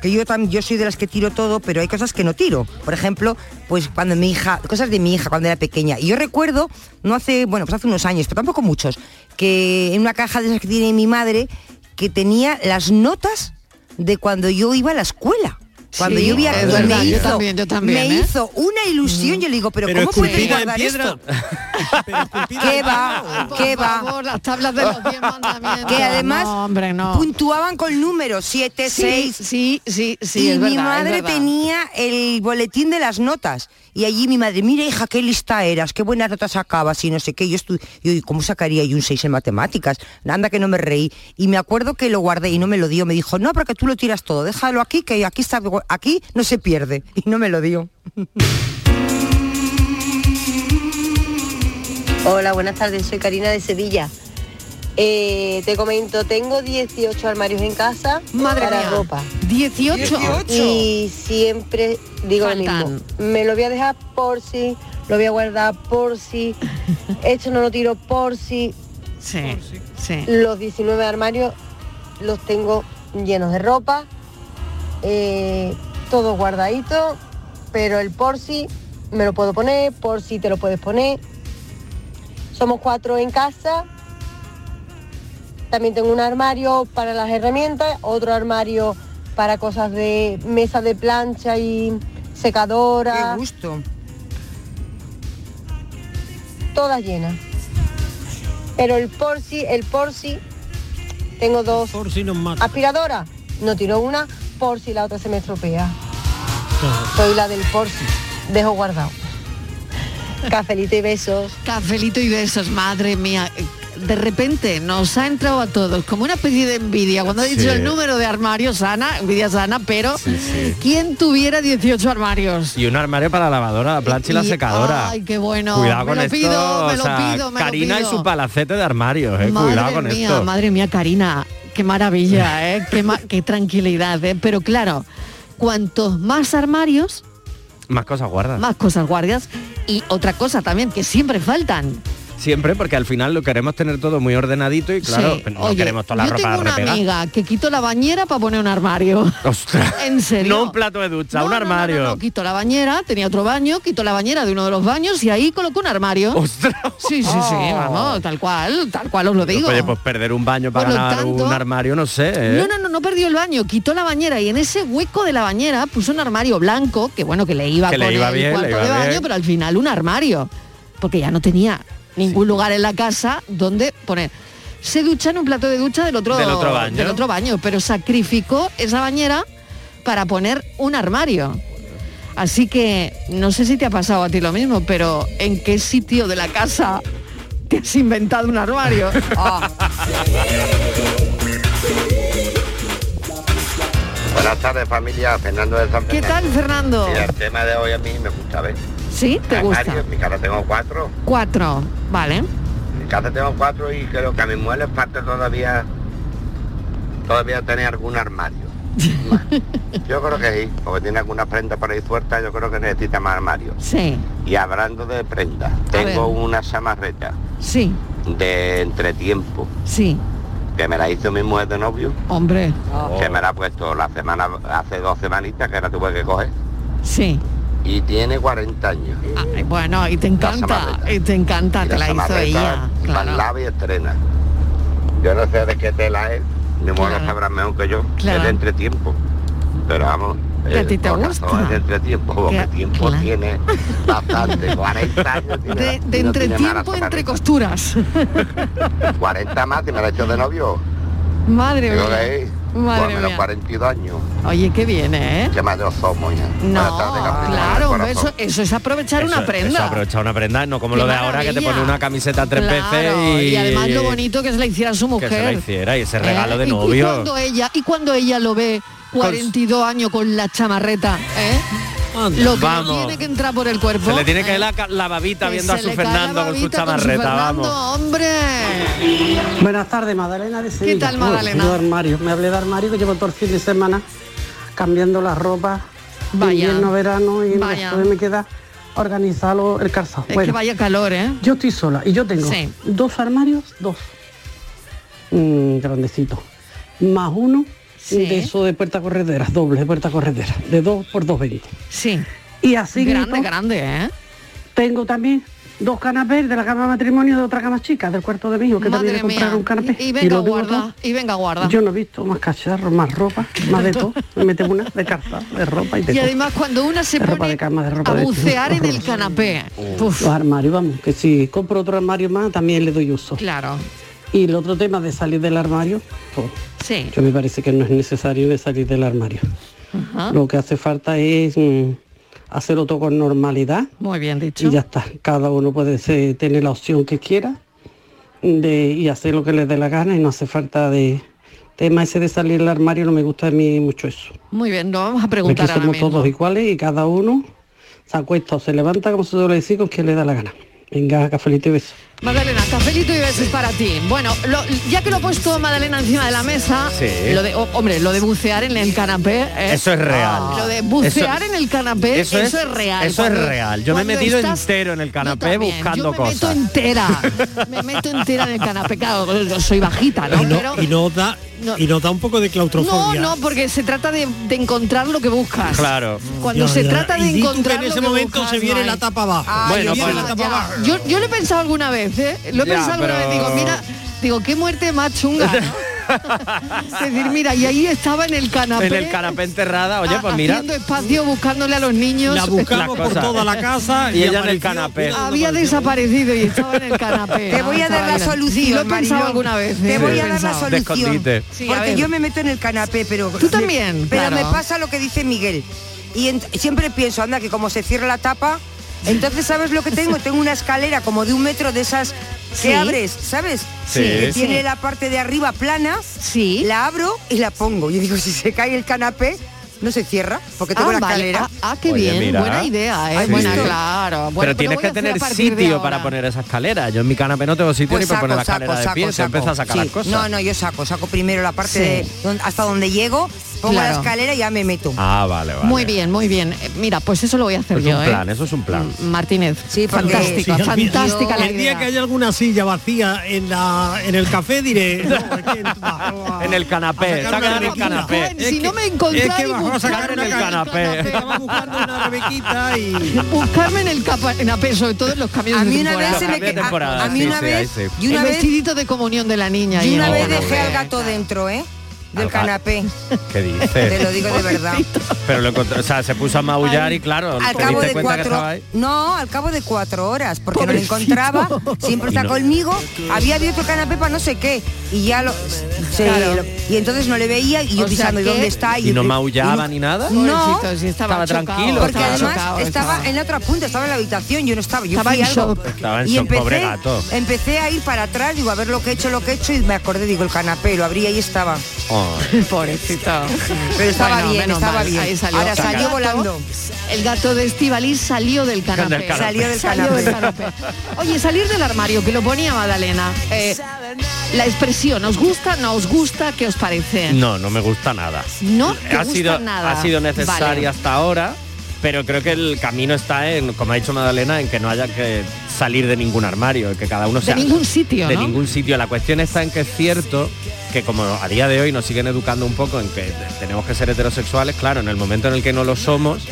que yo también yo soy de las que tiro todo, pero hay cosas que no tiro. Por ejemplo, pues cuando mi hija, cosas de mi hija cuando era pequeña. Y yo recuerdo, no hace, bueno, pues hace unos años, pero tampoco muchos, que en una caja de esas que tiene mi madre, que tenía las notas de cuando yo iba a la escuela. Cuando Sí, yo vi a me yo hizo, también, yo también, me ¿eh? hizo una ilusión, yo le digo, pero, Pero ¿cómo en guardar piedra. esto? [laughs] ¿Qué va? Por ¿Qué va? favor, las tablas de los 10 mandamientos. que además No, hombre, no. puntuaban con números 7, Sí, 6. sí, sí, sí, y es mi verdad, madre tenía el boletín de las notas. Y allí mi madre, mira hija, qué lista eras, qué buenas notas sacabas y no sé qué. Yo ¿y ¿cómo sacaría yo un 6 en matemáticas? Anda que no me reí. Y me acuerdo que lo guardé y no me lo dio. Me dijo, no, porque tú lo tiras todo, déjalo aquí, que aquí está, aquí no se pierde. Y no me lo dio. Hola, buenas tardes, soy Karina de Sevilla. Eh, te comento, tengo 18 armarios en casa Madre para mía. ropa. 18. Y siempre digo lo mismo. Me lo voy a dejar por si, lo voy a guardar por si, [laughs] esto no lo tiro por si. Sí, sí. Los 19 armarios los tengo llenos de ropa, eh, todo guardadito, pero el por si me lo puedo poner, por si te lo puedes poner. Somos cuatro en casa. También tengo un armario para las herramientas, otro armario para cosas de mesa de plancha y secadora, Qué gusto. todas llenas. Pero el por si, el por si, tengo dos Por si nos mata. aspiradoras. No tiro una por si la otra se me estropea. Soy la del por si. Dejo guardado. Cafelito y besos. Cafelito y besos, madre mía. De repente nos ha entrado a todos como una especie de envidia cuando ha dicho Sí. el número de armarios sana, envidia sana, pero Sí, sí. ¿quién tuviera 18 armarios? Y un armario para la lavadora, la plancha y, la secadora. Ay, qué bueno. Cuidado me con lo esto. pido, me o lo sea, pido, me lo Karina pido. y su palacete de armarios, eh. Madre Cuidado con mía, esto. madre mía, Karina, qué maravilla, ¿eh? qué, ma- qué tranquilidad, ¿eh? Pero claro, cuantos más armarios, Más cosas guardas. más cosas guardias y otra cosa también que siempre faltan. Siempre, porque al final lo queremos tener todo muy ordenadito y claro, Sí. no Oye, queremos toda la yo ropa tengo una repegada. amiga que quitó la bañera para poner un armario. Ostras. [laughs] ¿En serio? No un plato de ducha, No, un armario. No, no, quitó la bañera, tenía otro baño, quitó la bañera de uno de los baños y ahí colocó un armario. Ostras. Sí, sí, sí, vamos, tal cual, tal cual os lo digo. Oye, pues perder un baño para ganar tanto- un armario, no sé. ¿eh? No, no, no, no perdió el baño, quitó la bañera y en ese hueco de la bañera puso un armario blanco, que bueno, que le iba Que con le iba el bien, le cuarto iba de baño, bien. pero al final un armario, porque ya no tenía ningún lugar en la casa donde poner. Se ducha en un plato de ducha del otro, Del otro baño. del otro baño, pero sacrificó esa bañera para poner un armario. Así que no sé si te ha pasado a ti lo mismo, pero ¿en qué sitio de la casa te has inventado un armario? [laughs] Ah, Buenas tardes familia, Fernando de San ¿Qué tal, Fernando. El tema de hoy a mí me gusta ver. ¿Sí? ¿Te gusta? Mi casa tengo cuatro. Cuatro, vale. En casa tengo cuatro y creo que a mi mujer le falta todavía todavía tener algún armario. Más. [laughs] Yo creo que sí, porque tiene alguna prenda por ahí suelta, yo creo que necesita más armario. Sí, Y hablando de prendas, tengo una chamarreta sí, de entretiempo sí. que me la hizo mi mujer de novio, Hombre, que me la ha puesto la semana, hace dos semanitas que la tuve que coger. sí. Y tiene 40 años. Ay, bueno, y te encanta, y te encanta, Y te la hizo chamarreta ella. Claro. lava y estrena. Yo no sé de qué tela es, mi mujer Claro. sabrá mejor que yo, Claro. es de entretiempo. Pero vamos, a ti te gusta. es de entretiempo, porque Que- tiempo claro. tiene bastante, 40 años tiene. De, de no entretiempo entre costuras. [laughs] 40 más y me la he hecho de novio. Madre mía. Madre por menos mía. 42 años. Oye, qué viene, ¿eh? Que mayores somos ya. No, tardes, claro, eso, eso es aprovechar Eso- una prenda. Eso aprovechar una prenda, no como Qué lo de ahora que te pone una camiseta tres Claro, veces y, y además lo bonito que se la hiciera su que mujer. se la hiciera y ese regalo ¿eh? de Y- Y, novio. cuando ella, y cuando ella lo ve 42 años con la chamarreta, ¿eh? Lo que le Vamos. tiene que entrar por el cuerpo. Se le tiene que ¿eh? ir la, la babita Que viendo a su Fernando con su chamarreta, vamos. hombre. Buenas tardes, Magdalena de Sevilla. tal, Magdalena? Bueno, yo armario. Me hablé de armario que llevo todo el fin de semana cambiando la ropa Vaya. invierno, verano y Vaya. después me queda organizarlo el calzado. Es que vaya calor, ¿eh? Yo estoy sola y yo tengo Sí. dos armarios, dos mm, grandecitos, más uno de eso de puerta corredera, doble de puerta corredera, de 2 por 2,20. Sí. Y así Grande, grande, ¿eh? tengo también dos canapés de la cama de matrimonio de otra cama chica, del cuarto de mi hijo, que también Madre le compraron un canapé. Y, y venga, tengo guarda. todo. Y venga, guarda. Yo no he visto más cacharros, más ropa, más de todo. Me mete una de carta, de ropa y de Y todo. además cuando una se De ropa pone de cama, de ropa a de bucear en el canapé. Los armarios, vamos, que si compro otro armario más, también le doy uso. Claro. Y el otro tema de salir del armario, pues, Sí. yo me parece que no es necesario de salir del armario. Ajá. Lo que hace falta es mm, hacerlo todo con normalidad. Muy bien dicho. Y ya está. Cada uno puede ser- tener la opción que quiera de, y hacer lo que le dé la gana y no hace falta de tema ese de salir del armario, no me gusta a mí mucho eso. Muy bien, lo vamos a preguntar ahora somos mismo. todos iguales y cada uno se acuesta o se levanta, como se suele decir, con quien le da la gana. Venga, cafelito y beso. Magdalena, cafelito y besos para ti. Bueno, lo- ya que lo ha puesto Magdalena encima de la mesa, Sí. lo de, oh, hombre, lo de bucear en el canapé. ¿eh? Eso es real. Lo de bucear Eso- en el canapé, eso, eso es, es- real. eso es real. Yo me he metido estás- entero en el canapé también, buscando yo me meto cosas. entera, [laughs] me meto entera en el canapé. Claro, yo soy bajita, ¿no? Y, no, Pero- y da, no. y nos da un poco de no, claustrofobia. no, porque se trata de, de encontrar lo que buscas. Claro. Cuando Ya, se ya. trata de encontrar en lo ese que momento buscas, se viene no la tapa abajo. Ay, Bueno, yo, pues- la tapa abajo. yo, yo lo he pensado alguna vez, ¿eh? Lo he Ya, pensado alguna pero- vez. Digo, mira, digo, qué muerte más chunga, ¿no? [laughs] es decir, mira, y ahí estaba en el canapé. En el canapé enterrada, oye, pues mira. Haciendo espacio, buscándole a los niños. La buscamos por toda la casa Y ella en el canapé. Había desaparecido y estaba en el canapé. [laughs] Te voy a dar la solución, Sí, lo he pensado alguna vez. Te ¿eh? voy a dar la. De solución. porque yo me meto en el canapé, pero... Tú también, Pero claro. me pasa lo que dice Miguel. Y siempre pienso, anda, que como se cierra la tapa, entonces ¿sabes lo que tengo? Tengo una escalera como de un metro de esas que Sí. abres, ¿sabes? Sí. Que Sí. tiene la parte de arriba plana, Sí. la abro y la pongo. Yo digo, si se cae el canapé, no se cierra, porque tengo Ah, la vale. escalera. Ah, ah, qué Oye, bien, mira. buena idea, ¿eh? ¿Has Buena, claro. Bueno, pero lo tienes que tener sitio para poner esa escalera. Yo en mi canapé no tengo sitio Pues ni para poner la saco, escalera de saco, pie. Se saco. empieza a sacar Sí. las cosas. No, no, yo saco, saco primero la parte Sí. de hasta donde llego, pongo Claro. la escalera y ya me meto. Ah, vale, vale. Muy bien, muy bien. Eh, Mira, pues eso lo voy a hacer Es yo, un ¿eh? plan, eso es un plan. Martínez. Sí, fantástica, Sí, fantástica la El día idea. que haya alguna silla vacía en la en el café diré no, es [laughs] En el canapé, sacar en el canapé. Si Es no me encontráis, es que bajó a sacar buscarme en el canapé. Buscando una rebequita y [laughs] Buscarme en el capa- canapé, sobre todo en los camiones A mí una vez se me a- temporada, a, mí una vez y una vez vestidito de comunión de la niña. y una vez dejé al gato dentro, ¿eh? Del canapé. [laughs] ¿Qué dices? Te lo digo de verdad. Pero lo encontró, o sea, se puso a maullar y claro, Al te cabo de cuatro, no, al cabo de cuatro horas, porque no lo Pobrecito. encontraba, siempre está no- conmigo, había abierto el canapé para no sé qué, y ya lo, Claro. lo- y entonces no le veía y yo O sea pensando, ¿y dónde está? Y no y- maullaba y- ni nada. No, Pobrecito, sí, estaba, Estaba chocado, tranquilo, porque estaba además chocado, estaba en la otra punta, estaba en la habitación, yo no estaba, yo Estaba fui en algo. shock. Estaba en y shock, empecé, pobre gato. empecé a ir para atrás, digo, a ver lo que he hecho, lo que he hecho, y me acordé, digo, el canapé, lo abrí y estaba. Oh. [laughs] Pobrecito. Pero estaba Bueno, bien, estaba mal, bien. salió. Ahora El salió gato- volando. El gato de Estivaliz salió del canapé. Del canapé. Salió del Salió canapé. del canapé. Oye, salir del armario, que lo ponía Madalena. eh, la expresión, ¿os gusta, no os gusta? ¿Qué os parece? No, no me gusta nada. No te ha gusta sido, nada. Ha sido necesaria Vale. hasta ahora, pero creo que el camino está en, como ha dicho Magdalena, en que no haya que salir de ningún armario, que cada uno De sea ningún sitio, de ¿no? ningún sitio. La cuestión está en que es cierto que como a día de hoy nos siguen educando un poco en que tenemos que ser heterosexuales, claro, en el momento en el que no lo somos,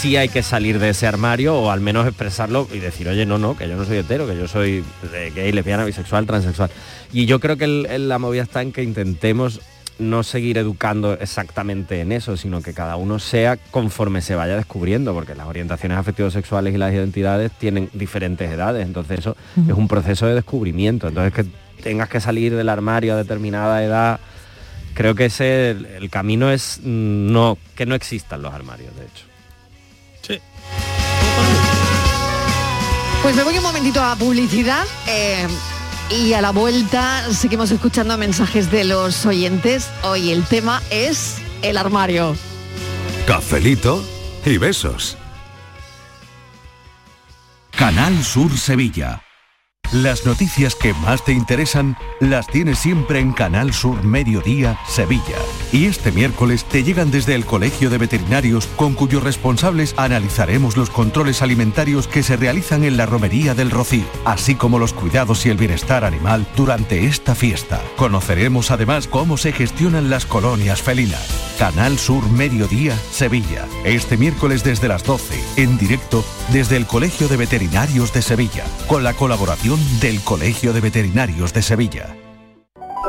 sí hay que salir de ese armario o al menos expresarlo y decir, oye, no, no, que yo no soy hetero, que yo soy eh, gay, lesbiana, bisexual, transexual. Y yo creo que el- el- la movida está en que intentemos no seguir educando exactamente en eso, sino que cada uno sea conforme se vaya descubriendo, porque las orientaciones afectivos sexuales y las identidades tienen diferentes edades, entonces eso es un proceso de descubrimiento. Entonces que tengas que salir del armario a determinada edad, creo que ese el, camino es mm, no que no existan los armarios, de hecho. Pues me voy un momentito a publicidad eh, y a la vuelta seguimos escuchando mensajes de los oyentes. Hoy el tema es el armario. Cafelito y besos. Canal Sur Sevilla. Las noticias que más te interesan las tienes siempre en Canal Sur Mediodía Sevilla. Y este miércoles te llegan desde el Colegio de Veterinarios con cuyos responsables analizaremos los controles alimentarios que se realizan en la Romería del Rocío, así como los cuidados y el bienestar animal durante esta fiesta. Conoceremos además cómo se gestionan las colonias felinas. Canal Sur Mediodía, Sevilla. Este miércoles desde las 12, en directo desde el Colegio de Veterinarios de Sevilla, con la colaboración del Colegio de Veterinarios de Sevilla.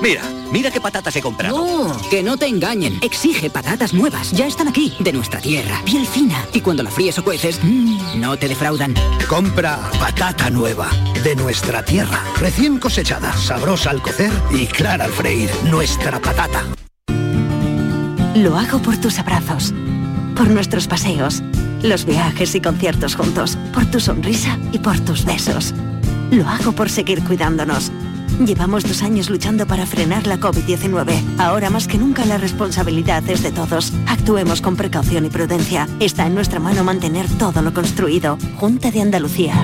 Mira, mira qué patatas he comprado. No, que no te engañen. Exige patatas nuevas. Ya están aquí, de nuestra tierra. Piel fina. Y cuando la fríes o cueces, mmm, no te defraudan. Compra patata nueva, de nuestra tierra. Recién cosechada, sabrosa al cocer y clara al freír. Nuestra patata. Lo hago por tus abrazos, por nuestros paseos, los viajes y conciertos juntos, por tu sonrisa y por tus besos. Lo hago por seguir cuidándonos. Llevamos dos años luchando para frenar la COVID-19. Ahora más que nunca la responsabilidad es de todos. Actuemos con precaución y prudencia. Está en nuestra mano mantener todo lo construido. Junta de Andalucía.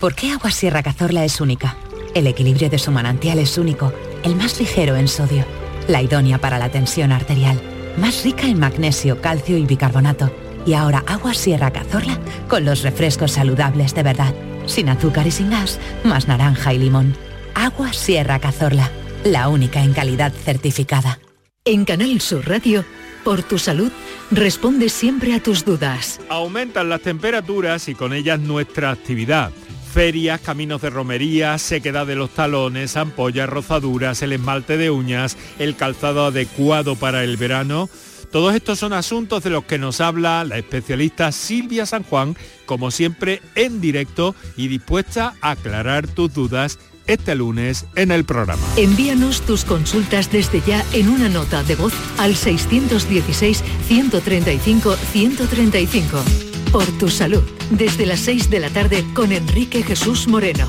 ¿Por qué Agua Sierra Cazorla es única? El equilibrio de su manantial es único, el más ligero en sodio, la idónea para la tensión arterial, más rica en magnesio, calcio y bicarbonato. Y ahora Agua Sierra Cazorla con los refrescos saludables de verdad, sin azúcar y sin gas, más naranja y limón. Agua Sierra Cazorla, la única en calidad certificada. En Canal Sur Radio, por tu salud, responde siempre a tus dudas. Aumentan las temperaturas y con ellas nuestra actividad. Ferias, caminos de romería, sequedad de los talones, ampollas, rozaduras, el esmalte de uñas, el calzado adecuado para el verano. Todos estos son asuntos de los que nos habla la especialista Silvia San Juan, como siempre en directo y dispuesta a aclarar tus dudas este lunes en el programa. Envíanos tus consultas desde ya en una nota de voz al 616-135-135. Por tu salud, desde las 6 de la tarde con Enrique Jesús Moreno.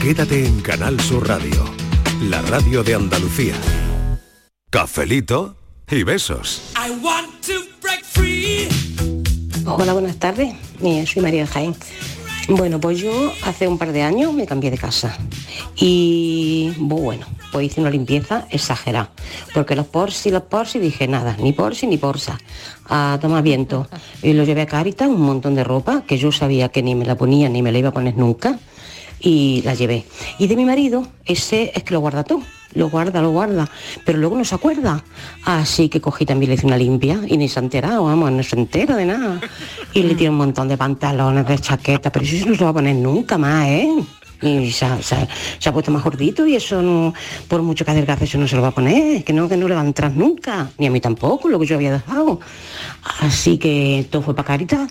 Quédate en Canal Sur Radio, la radio de Andalucía. Cafelito y besos. Hola, buenas tardes. Mira, soy María Jaén. Bueno, pues yo hace un par de años me cambié de casa y bueno, pues hice una limpieza exagerada, porque los porsi, los porsi, dije nada, ni porsi ni porsa, a tomar viento. Y lo llevé a Caritas, un montón de ropa que yo sabía que ni me la ponía ni me la iba a poner nunca y la llevé. Y de mi marido, ese es que lo guarda todo, lo guarda, lo guarda, pero luego no se acuerda. Así que cogí también, le hice una limpia y ni se ha enterado, vamos, no se entera de nada. Y le tiré un montón de pantalones, de chaquetas, pero eso no se lo va a poner nunca más, ¿eh? Y se ha, se puesto más gordito y eso no, por mucho que adelgace eso no se lo va a poner, que no, que no le va a entrar nunca, ni a mí tampoco, lo que yo había dejado. Así que todo fue para Caritas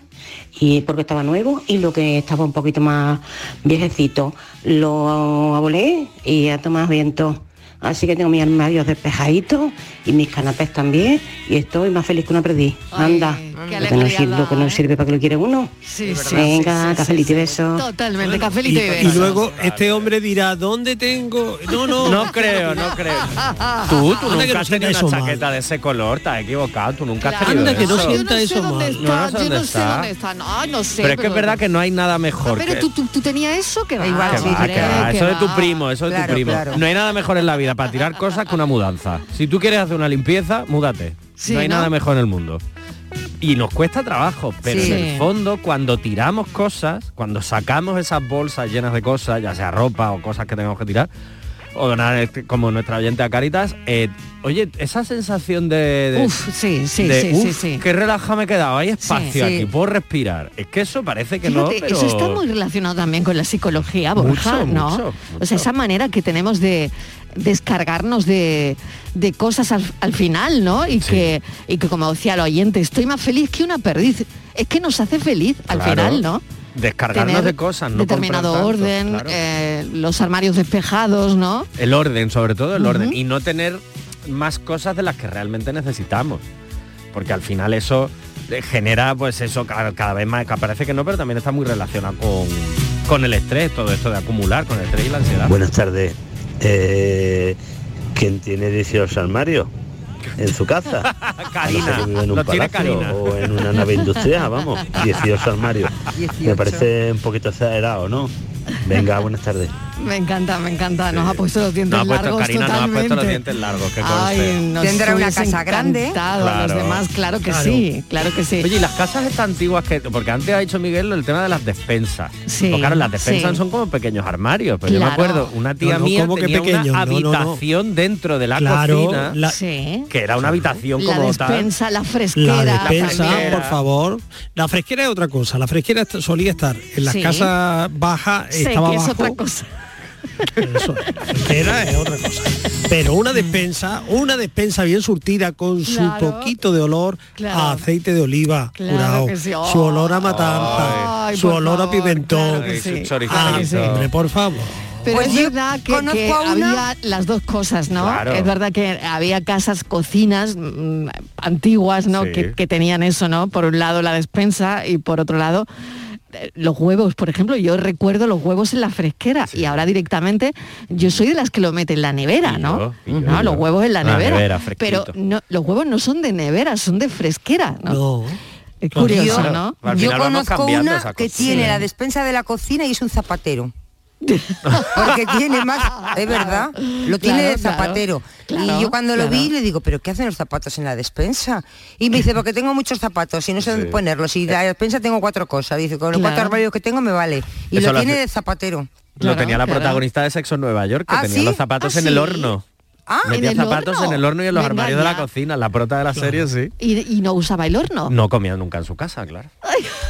y porque estaba nuevo y lo que estaba un poquito más viejecito lo abolé y a tomar viento. Así que tengo mis armarios despejaditos y mis canapés también y estoy más feliz que una perdí. Anda, que, no sirve, lo que no sirve para que lo quiere uno. Sí, sí, Venga, sí, cafelito sí, y beso. Totalmente, cafelito Y, y, y luego este hombre dirá, ¿dónde tengo? No, no. No creo, no creo. [laughs] Tú, tú que nunca has tenido una mal. chaqueta de ese color, te has equivocado, tú nunca has tenido Anda que no eso. sienta yo no sé eso mal. está, No, no sé yo dónde no sé está. dónde está. No, no sé. Pero es que es verdad que no hay nada mejor Pero tú, tú, tú tenías eso que va. Igual, Eso de tu primo, eso de tu primo. No hay nada mejor en la vida para tirar cosas que una mudanza. Si tú quieres hacer una limpieza, múdate. Sí, no hay ¿no? nada mejor en el mundo. Y nos cuesta trabajo, pero Sí. en el fondo cuando tiramos cosas, cuando sacamos esas bolsas llenas de cosas, ya sea ropa o cosas que tengamos que tirar, o donar este- como nuestra oyente a Caritas, eh, oye, esa sensación de... de- Uf, sí, sí, de, sí, sí, "Uf, sí. qué relaja me he quedado, hay espacio Sí. aquí, puedo respirar. Es que eso parece que no, pero... Eso está muy relacionado también con la psicología, Borja, Mucho, ¿no? mucho, O sea, esa manera que tenemos de descargarnos de, de cosas al, al final, ¿no? Y que y que como decía el oyente, estoy más feliz que una perdiz. Es que nos hace feliz al Claro. final, ¿no? Descargarnos Tener de cosas, no determinado tanto, orden, claro. eh, los armarios despejados, ¿no? El orden, sobre todo el orden. Y no tener más cosas de las que realmente necesitamos. Porque al final eso eh, genera, pues eso, cada, cada vez más, que parece que no, pero también está muy relacionado con, con el estrés, todo esto de acumular, con el estrés y la ansiedad. Buenas tardes. Eh, ¿Quién tiene 18 armarios en su casa? [laughs] Karina, no en un lo tiene palacio Karina. o en una nave industrial, vamos. [laughs] 18 armarios. Me 18. parece un poquito exagerado, ¿no? Venga, buenas tardes. Me encanta, me encanta. Nos ha puesto los dientes No ha puesto, largos Karina nos ha puesto los dientes largos, que Ay, Tendrá una casa grande. encantado a los Claro. demás, claro que Claro. sí, claro que sí. Oye, y las casas están antiguas que. Porque antes ha dicho Miguel el tema de las despensas. Sí, Pues claro, las despensas sí. son como pequeños armarios. Pero yo me Claro. acuerdo, una tía No, no, mía ¿cómo que una no. habitación dentro de la Claro, cocina. la- Sí. Que era una habitación La como tal. despensa, la fresquera. La despensa, fresquera. por favor. La fresquera es otra cosa. La fresquera solía estar en las Sí. casas bajas, estaba que es abajo. otra cosa. Eso, es otra cosa. Pero una despensa, una despensa bien surtida con su poquito de olor Claro. a aceite de oliva Claro curado, su olor a matanza, Ay, su olor a pimentón. sí. Ah, sí. hombre, por favor. Pero Pues es verdad que, había las dos cosas, ¿no? Claro. Es verdad que había casas, cocinas mm, antiguas, ¿no? Sí. Que, que tenían eso, ¿no? Por un lado la despensa y por otro lado los huevos, por ejemplo, yo recuerdo los huevos en la fresquera y ahora directamente yo soy de las que lo mete en la nevera, Y ¿no? yo, y yo, no, los huevos en la La nevera. nevera, pero no, los huevos no son de nevera, son de fresquera, ¿no? No. Es curioso, Yo- ¿no? Yo conozco una que tiene Sí. la despensa de la cocina y es un zapatero. Porque tiene más, es verdad, lo tiene Claro, de zapatero. claro, y yo cuando lo vi le digo, ¿pero qué hacen los zapatos en la despensa? Y me dice, porque tengo muchos zapatos y no sé dónde Sí. ponerlos. Y la despensa tengo cuatro cosas. Dice, con los Claro. cuatro armarios que tengo me vale. Y Eso lo lo tiene hace- de zapatero. Lo tenía la claro. protagonista de Sexo en Nueva York, que ¿Ah, tenía sí? los zapatos ¿Ah, en el horno. Ah, Metía ¿en el zapatos horno? en el horno y en los Venga armarios de la cocina. La prota de la serie, sí. Y, y no usaba el horno. No comía nunca en su casa, claro.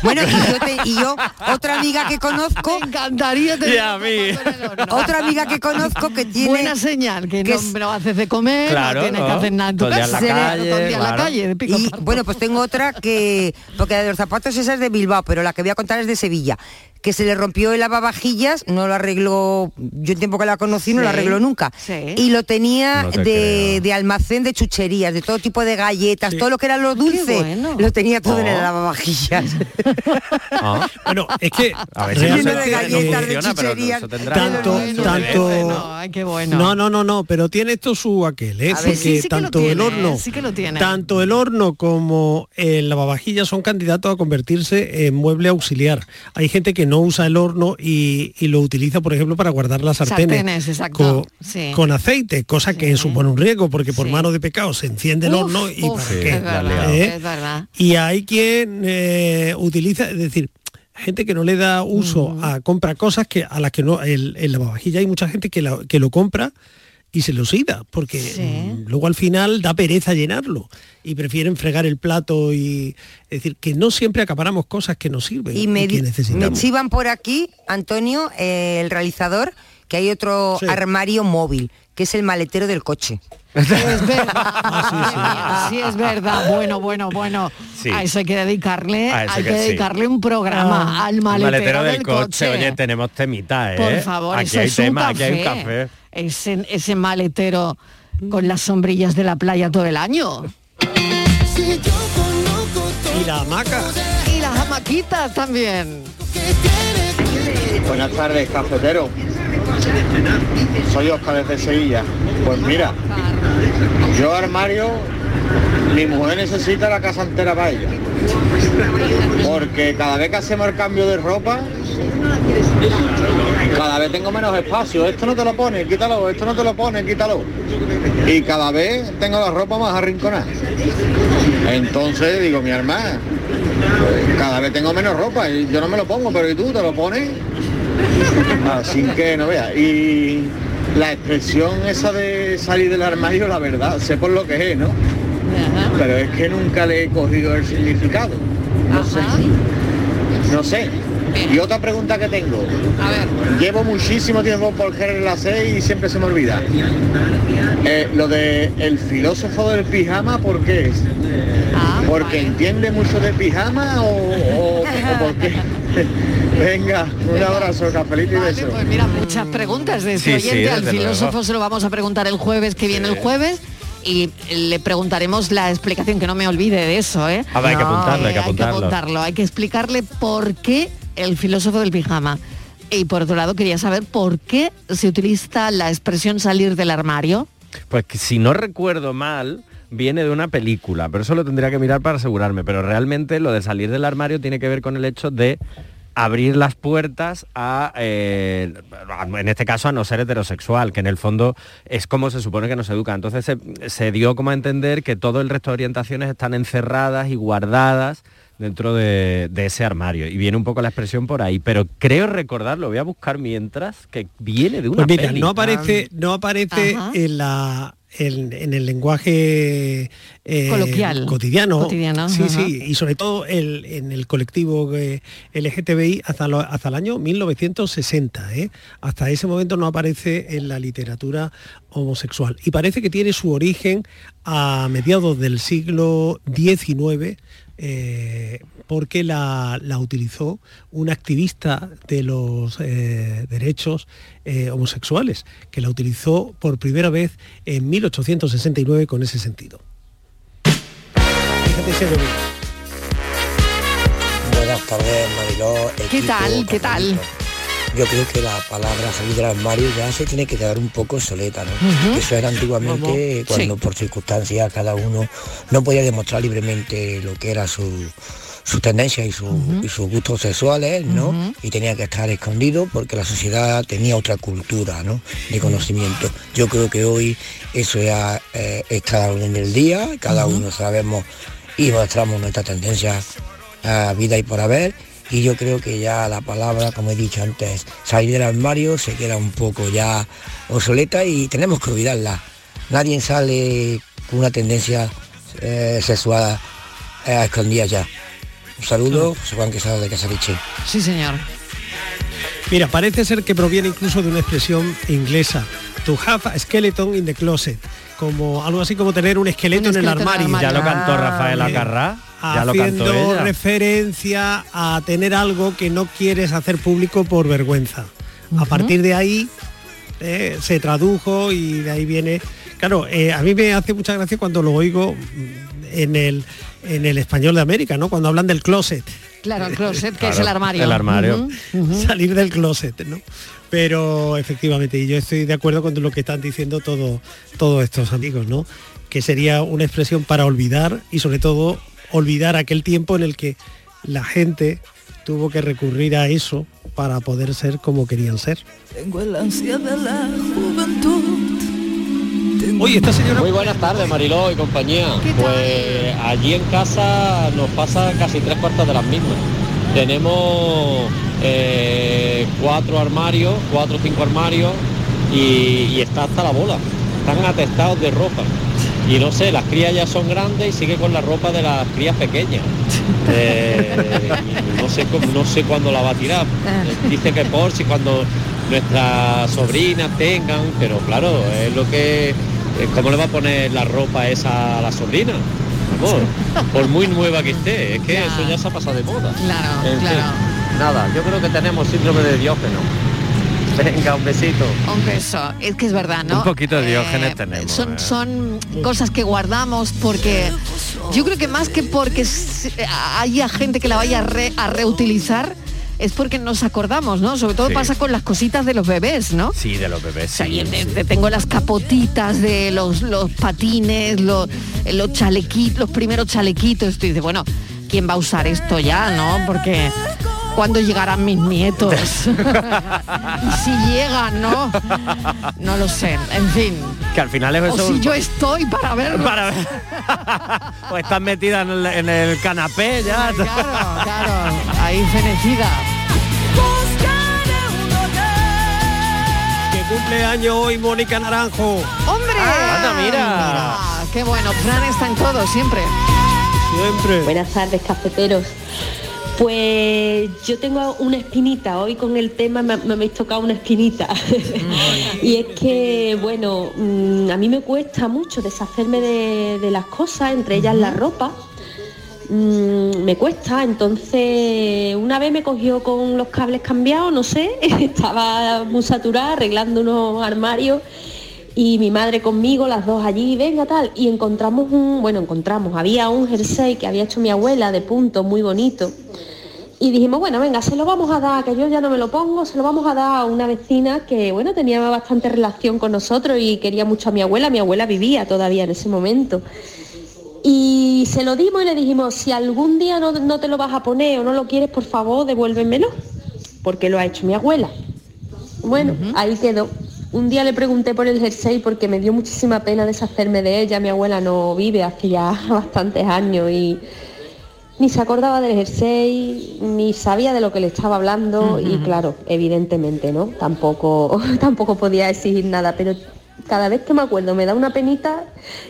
Bueno, y yo, te- y yo, [laughs] otra amiga que conozco, Me encantaría tener Y a mí. zapato en el horno. otra amiga que conozco que tiene... Buena señal, que, que no, es- no haces de comer, Claro, no tienes que hacer nada en tu Todo el día en casa. la Se le- calle, todo el día en la claro. calle, de pico Y pato. bueno, pues tengo otra que, porque la de los zapatos esa es de Bilbao, pero la que voy a contar es de Sevilla, que se le rompió el lavavajillas, no lo arregló, yo el tiempo que la conocí no lo arregló nunca, sí. y lo tenía No te de, de almacén de chucherías, de todo tipo de galletas, todo lo que era lo dulce, bueno. lo tenía todo en el Oh. lavavajillas. [laughs] Ah, Bueno, es que A ver si no de galletas, de funciona, pero chucherías. Tanto- tanto- ¿no? bueno, ay, qué bueno. No, no, no, no, pero tiene esto su aquel, ¿eh? Porque sí, sí que lo tanto tiene, el horno, sí que lo tiene. tanto el horno como el lavavajillas son candidatos a convertirse en mueble auxiliar. Hay gente que no usa el horno y, y lo utiliza, por ejemplo, para guardar las sartenes, con, sí. con aceite, cosa que supone un riesgo porque por Sí. mano de pecado se enciende el Uf, horno y uf, para qué. es verdad. ¿Eh? es verdad. Y hay quien eh, utiliza, es decir, gente que no le da uso a compra cosas que a las que no el, el lavavajillas hay mucha gente que, la- que lo compra y se lo oxida porque Sí. mm, luego al final da pereza llenarlo y prefieren fregar el plato y es decir que no siempre acaparamos cosas que nos sirven Y me, que di- me necesitamos. chivan por aquí, Antonio, eh, el realizador, que hay otro Sí. armario móvil, que es el maletero del coche. Es [laughs] verdad. Ah, sí, es verdad. Bueno, bueno, bueno. Sí. A eso hay que dedicarle, hay que que sí. dedicarle un programa al El maletero, del, coche. Oye, tenemos temita, ¿eh? Por favor, aquí eso hay es un tema, café. aquí hay un café. Ese, ese maletero con las sombrillas de la playa todo el año. y la hamaca Y las hamaquitas también. Buenas tardes, cafetero. Soy Oscar desde Sevilla. Pues mira, yo armario, mi mujer necesita la casa entera para ella. Porque cada vez que hacemos el cambio de ropa, cada vez tengo menos espacio. Esto no te lo pones, quítalo, esto no te lo pones, quítalo. Y cada vez tengo la ropa más arrinconada. Entonces digo, mi hermana, cada vez tengo menos ropa y yo no me lo pongo, pero ¿y tú te lo pones? Así que no veas. Y la expresión esa de salir del armario, la verdad, sé por lo que es, ¿no? Pero es que nunca le he cogido el significado. No sé. No sé. Y otra pregunta que tengo. A ver. Llevo muchísimo tiempo por querer la C y siempre se me olvida. Eh, lo de el filósofo del pijama, ¿por qué es? Ah, ¿Porque entiende mucho de pijama o, o- o por qué? [laughs] Venga, un abrazo, cafelito y beso. Pues mira, muchas preguntas de este Sí. Al filósofo luego. se lo vamos a preguntar el jueves, que viene el jueves. Y le preguntaremos la explicación, que no me olvide de eso, ¿eh? Ah, hay que apuntarlo, hay que apuntarlo. apuntarlo. Hay que explicarle por qué el filósofo del pijama. Y por otro lado, quería saber por qué se utiliza la expresión salir del armario. Pues que si no recuerdo mal, viene de una película, pero eso lo tendría que mirar para asegurarme. Pero realmente lo de salir del armario tiene que ver con el hecho de abrir las puertas a, eh, en este caso, a no ser heterosexual, que en el fondo es como se supone que nos educa. Entonces se, se dio como a entender que todo el resto de orientaciones están encerradas y guardadas dentro de, de ese armario. Y viene un poco la expresión por ahí. Pero creo recordar, lo voy a buscar mientras, que viene de una Pues mira, peli. no aparece, no aparece Ajá. en la en, en el lenguaje eh, Coloquial. cotidiano, Cotidiano, sí, sí, y sobre todo el- en el colectivo eh, LGTBI hasta, lo- hasta el año 1960. ¿eh? Hasta ese momento no aparece en la literatura homosexual. Y parece que tiene su origen a mediados del siglo XIX, eh, porque la, la utilizó un activista de los eh, derechos eh, homosexuales, que la utilizó por primera vez en 1869 con ese sentido. Buenas tardes, Mariló. ¿Qué tal? ¿Qué tal? Yo creo que la palabra salir del armario ya se tiene que quedar un poco obsoleta, ¿no? Eso era antiguamente ¿Cómo? cuando Sí. por circunstancias cada uno no podía demostrar libremente lo que era su sus tendencias y, su- y sus gustos sexuales, ¿no? Y tenía que estar escondido porque la sociedad tenía otra cultura, ¿no? De conocimiento. Yo creo que hoy eso ya eh, está en el día, cada uno sabemos y mostramos nuestra tendencia a vida y por haber. Y yo creo que ya la palabra, como he dicho antes, salir del armario se queda un poco ya obsoleta y tenemos que olvidarla. Nadie sale con una tendencia eh, sexual eh, a escondidas ya. Un saludo, José Juan Quesada de Casariche. Sí, señor. Mira, parece ser que proviene incluso de una expresión inglesa. To have a skeleton in the closet. Como algo así como tener un esqueleto, en, el armario. Ya lo cantó Rafael Acarrá. Ya lo cantó haciendo ella. referencia a tener algo que no quieres hacer público por vergüenza. A partir de ahí eh, se tradujo y de ahí viene. Claro, eh, a mí me hace mucha gracia cuando lo oigo mm, en el en el español de América, ¿no? Cuando hablan del closet. Claro, el closet, que es el armario. el armario. Salir del closet, ¿no? Pero efectivamente, y yo estoy de acuerdo con lo que están diciendo todo- todos estos amigos, ¿no? Que sería una expresión para olvidar y sobre todo olvidar aquel tiempo en el que la gente tuvo que recurrir a eso para poder ser como querían ser. Tengo el ansia de la juventud. Oye, esta señora... Muy buenas tardes, Mariló y compañía. Pues allí en casa nos pasa casi tres cuartas de las mismas. Tenemos eh, cuatro armarios, cuatro o cinco armarios y, y está hasta la bola. Están atestados de ropa. Y no sé, las crías ya son grandes y sigue con la ropa de las crías pequeñas. [laughs] Eh, no sé no sé cuándo la va a tirar. Dice que por si cuando nuestras sobrinas tengan, pero claro, es lo que. eh, ¿Cómo le va a poner la ropa esa a la sobrina? Por muy nueva que esté, es que eso ya se ha pasado de moda. Claro, En fin, claro. nada, yo creo que tenemos síndrome de Diógeno. Venga, un besito. Un beso. Es que es verdad, ¿no? Un poquito de Eh, Diógenes tenemos. Son, eh. son cosas que guardamos porque yo creo que más que porque s- haya gente que la vaya a, re- a reutilizar, es porque nos acordamos, ¿no? Sobre todo Sí. pasa con las cositas de los bebés, ¿no? Sí, de los bebés. O sea, sí, y de- sí. de- tengo las capotitas de los, los patines, los, los chalequitos, los primeros chalequitos. Tú dices, bueno, ¿quién va a usar esto ya, no? Porque ¿cuándo llegarán mis nietos? [laughs] [laughs] y si llegan, ¿no? No lo sé. En fin. Que al final es O eso. si yo estoy para verlo. Para ver. [laughs] o estás metida en el, en el canapé ya. Claro, claro. Ahí fenecida. Que cumple año hoy Mónica Naranjo. ¡Hombre! Anda, mira. Qué bueno. Fran está en todo, siempre. Siempre. Buenas tardes, cafeteros. Pues yo tengo una espinita, hoy con el tema me, me habéis tocado una espinita. [laughs] y es que, bueno, mm, a mí me cuesta mucho deshacerme de, de las cosas, entre ellas la ropa. Mm, me cuesta, entonces una vez me cogió con los cables cambiados, no sé, [laughs] estaba muy saturada arreglando unos armarios y mi madre conmigo, las dos allí, venga tal, y encontramos un, bueno, encontramos, había un jersey que había hecho mi abuela de punto muy bonito. Y dijimos, bueno, venga, se lo vamos a dar, que yo ya no me lo pongo, se lo vamos a dar a una vecina que, bueno, tenía bastante relación con nosotros y quería mucho a mi abuela, mi abuela vivía todavía en ese momento. Y se lo dimos y le dijimos, si algún día no, no te lo vas a poner o no lo quieres, por favor, devuélvemelo, porque lo ha hecho mi abuela. Bueno, ahí quedó. Un día le pregunté por el jersey porque me dio muchísima pena deshacerme de ella. Mi abuela no vive hace ya [laughs] bastantes años y ni se acordaba del jersey, ni sabía de lo que le estaba hablando y claro, evidentemente, ¿no? Tampoco, [laughs] tampoco podía exigir nada, pero cada vez que me acuerdo me da una penita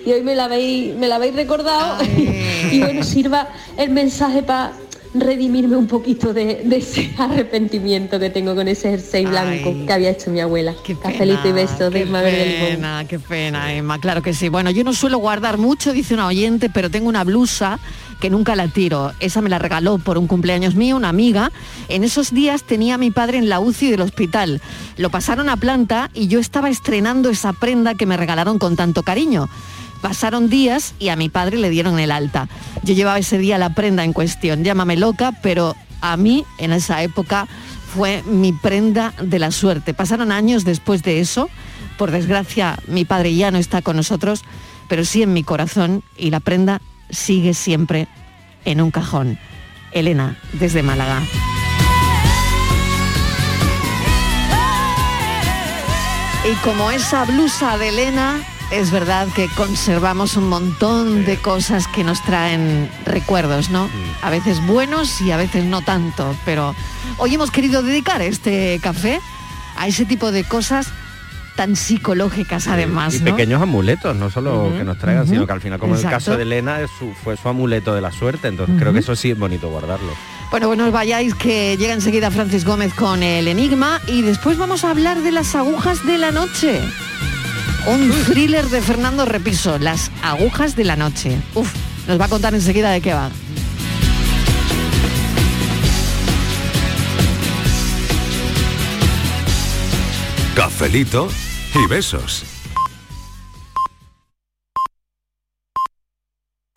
y hoy me la habéis, me la habéis recordado [laughs] y bueno, sirva el mensaje para redimirme un poquito de, de ese [laughs] arrepentimiento que tengo con ese jersey blanco que había hecho mi abuela. Cafelito y besos de Mabel del Limón. pena, qué pena, Emma. Claro que sí. Bueno, yo no suelo guardar mucho, dice una oyente, pero tengo una blusa que nunca la tiro. Esa me la regaló por un cumpleaños mío, una amiga. En esos días tenía a mi padre en la UCI del hospital. Lo pasaron a planta y yo estaba estrenando esa prenda que me regalaron con tanto cariño. Pasaron días y a mi padre le dieron el alta. Yo llevaba ese día la prenda en cuestión. Llámame loca, pero a mí en esa época fue mi prenda de la suerte. Pasaron años después de eso. Por desgracia, mi padre ya no está con nosotros, pero sí en mi corazón y la prenda sigue siempre en un cajón. Elena, desde Málaga. Y como esa blusa de Elena, es verdad que conservamos un montón de cosas que nos traen recuerdos, ¿no? A veces buenos y a veces no tanto, pero hoy hemos querido dedicar este café a ese tipo de cosas tan psicológicas además, y ¿no? pequeños amuletos, no solo que nos traigan, sino que al final, como en el caso de Elena, es su- fue su amuleto de la suerte. Entonces creo que eso sí es bonito guardarlo. Bueno, bueno, os vayáis que llega enseguida Francis Gómez con el enigma y después vamos a hablar de las agujas de la noche. Un thriller de Fernando Repiso, Las agujas de la noche. Uf, nos va a contar enseguida de qué va. Cafelito y besos.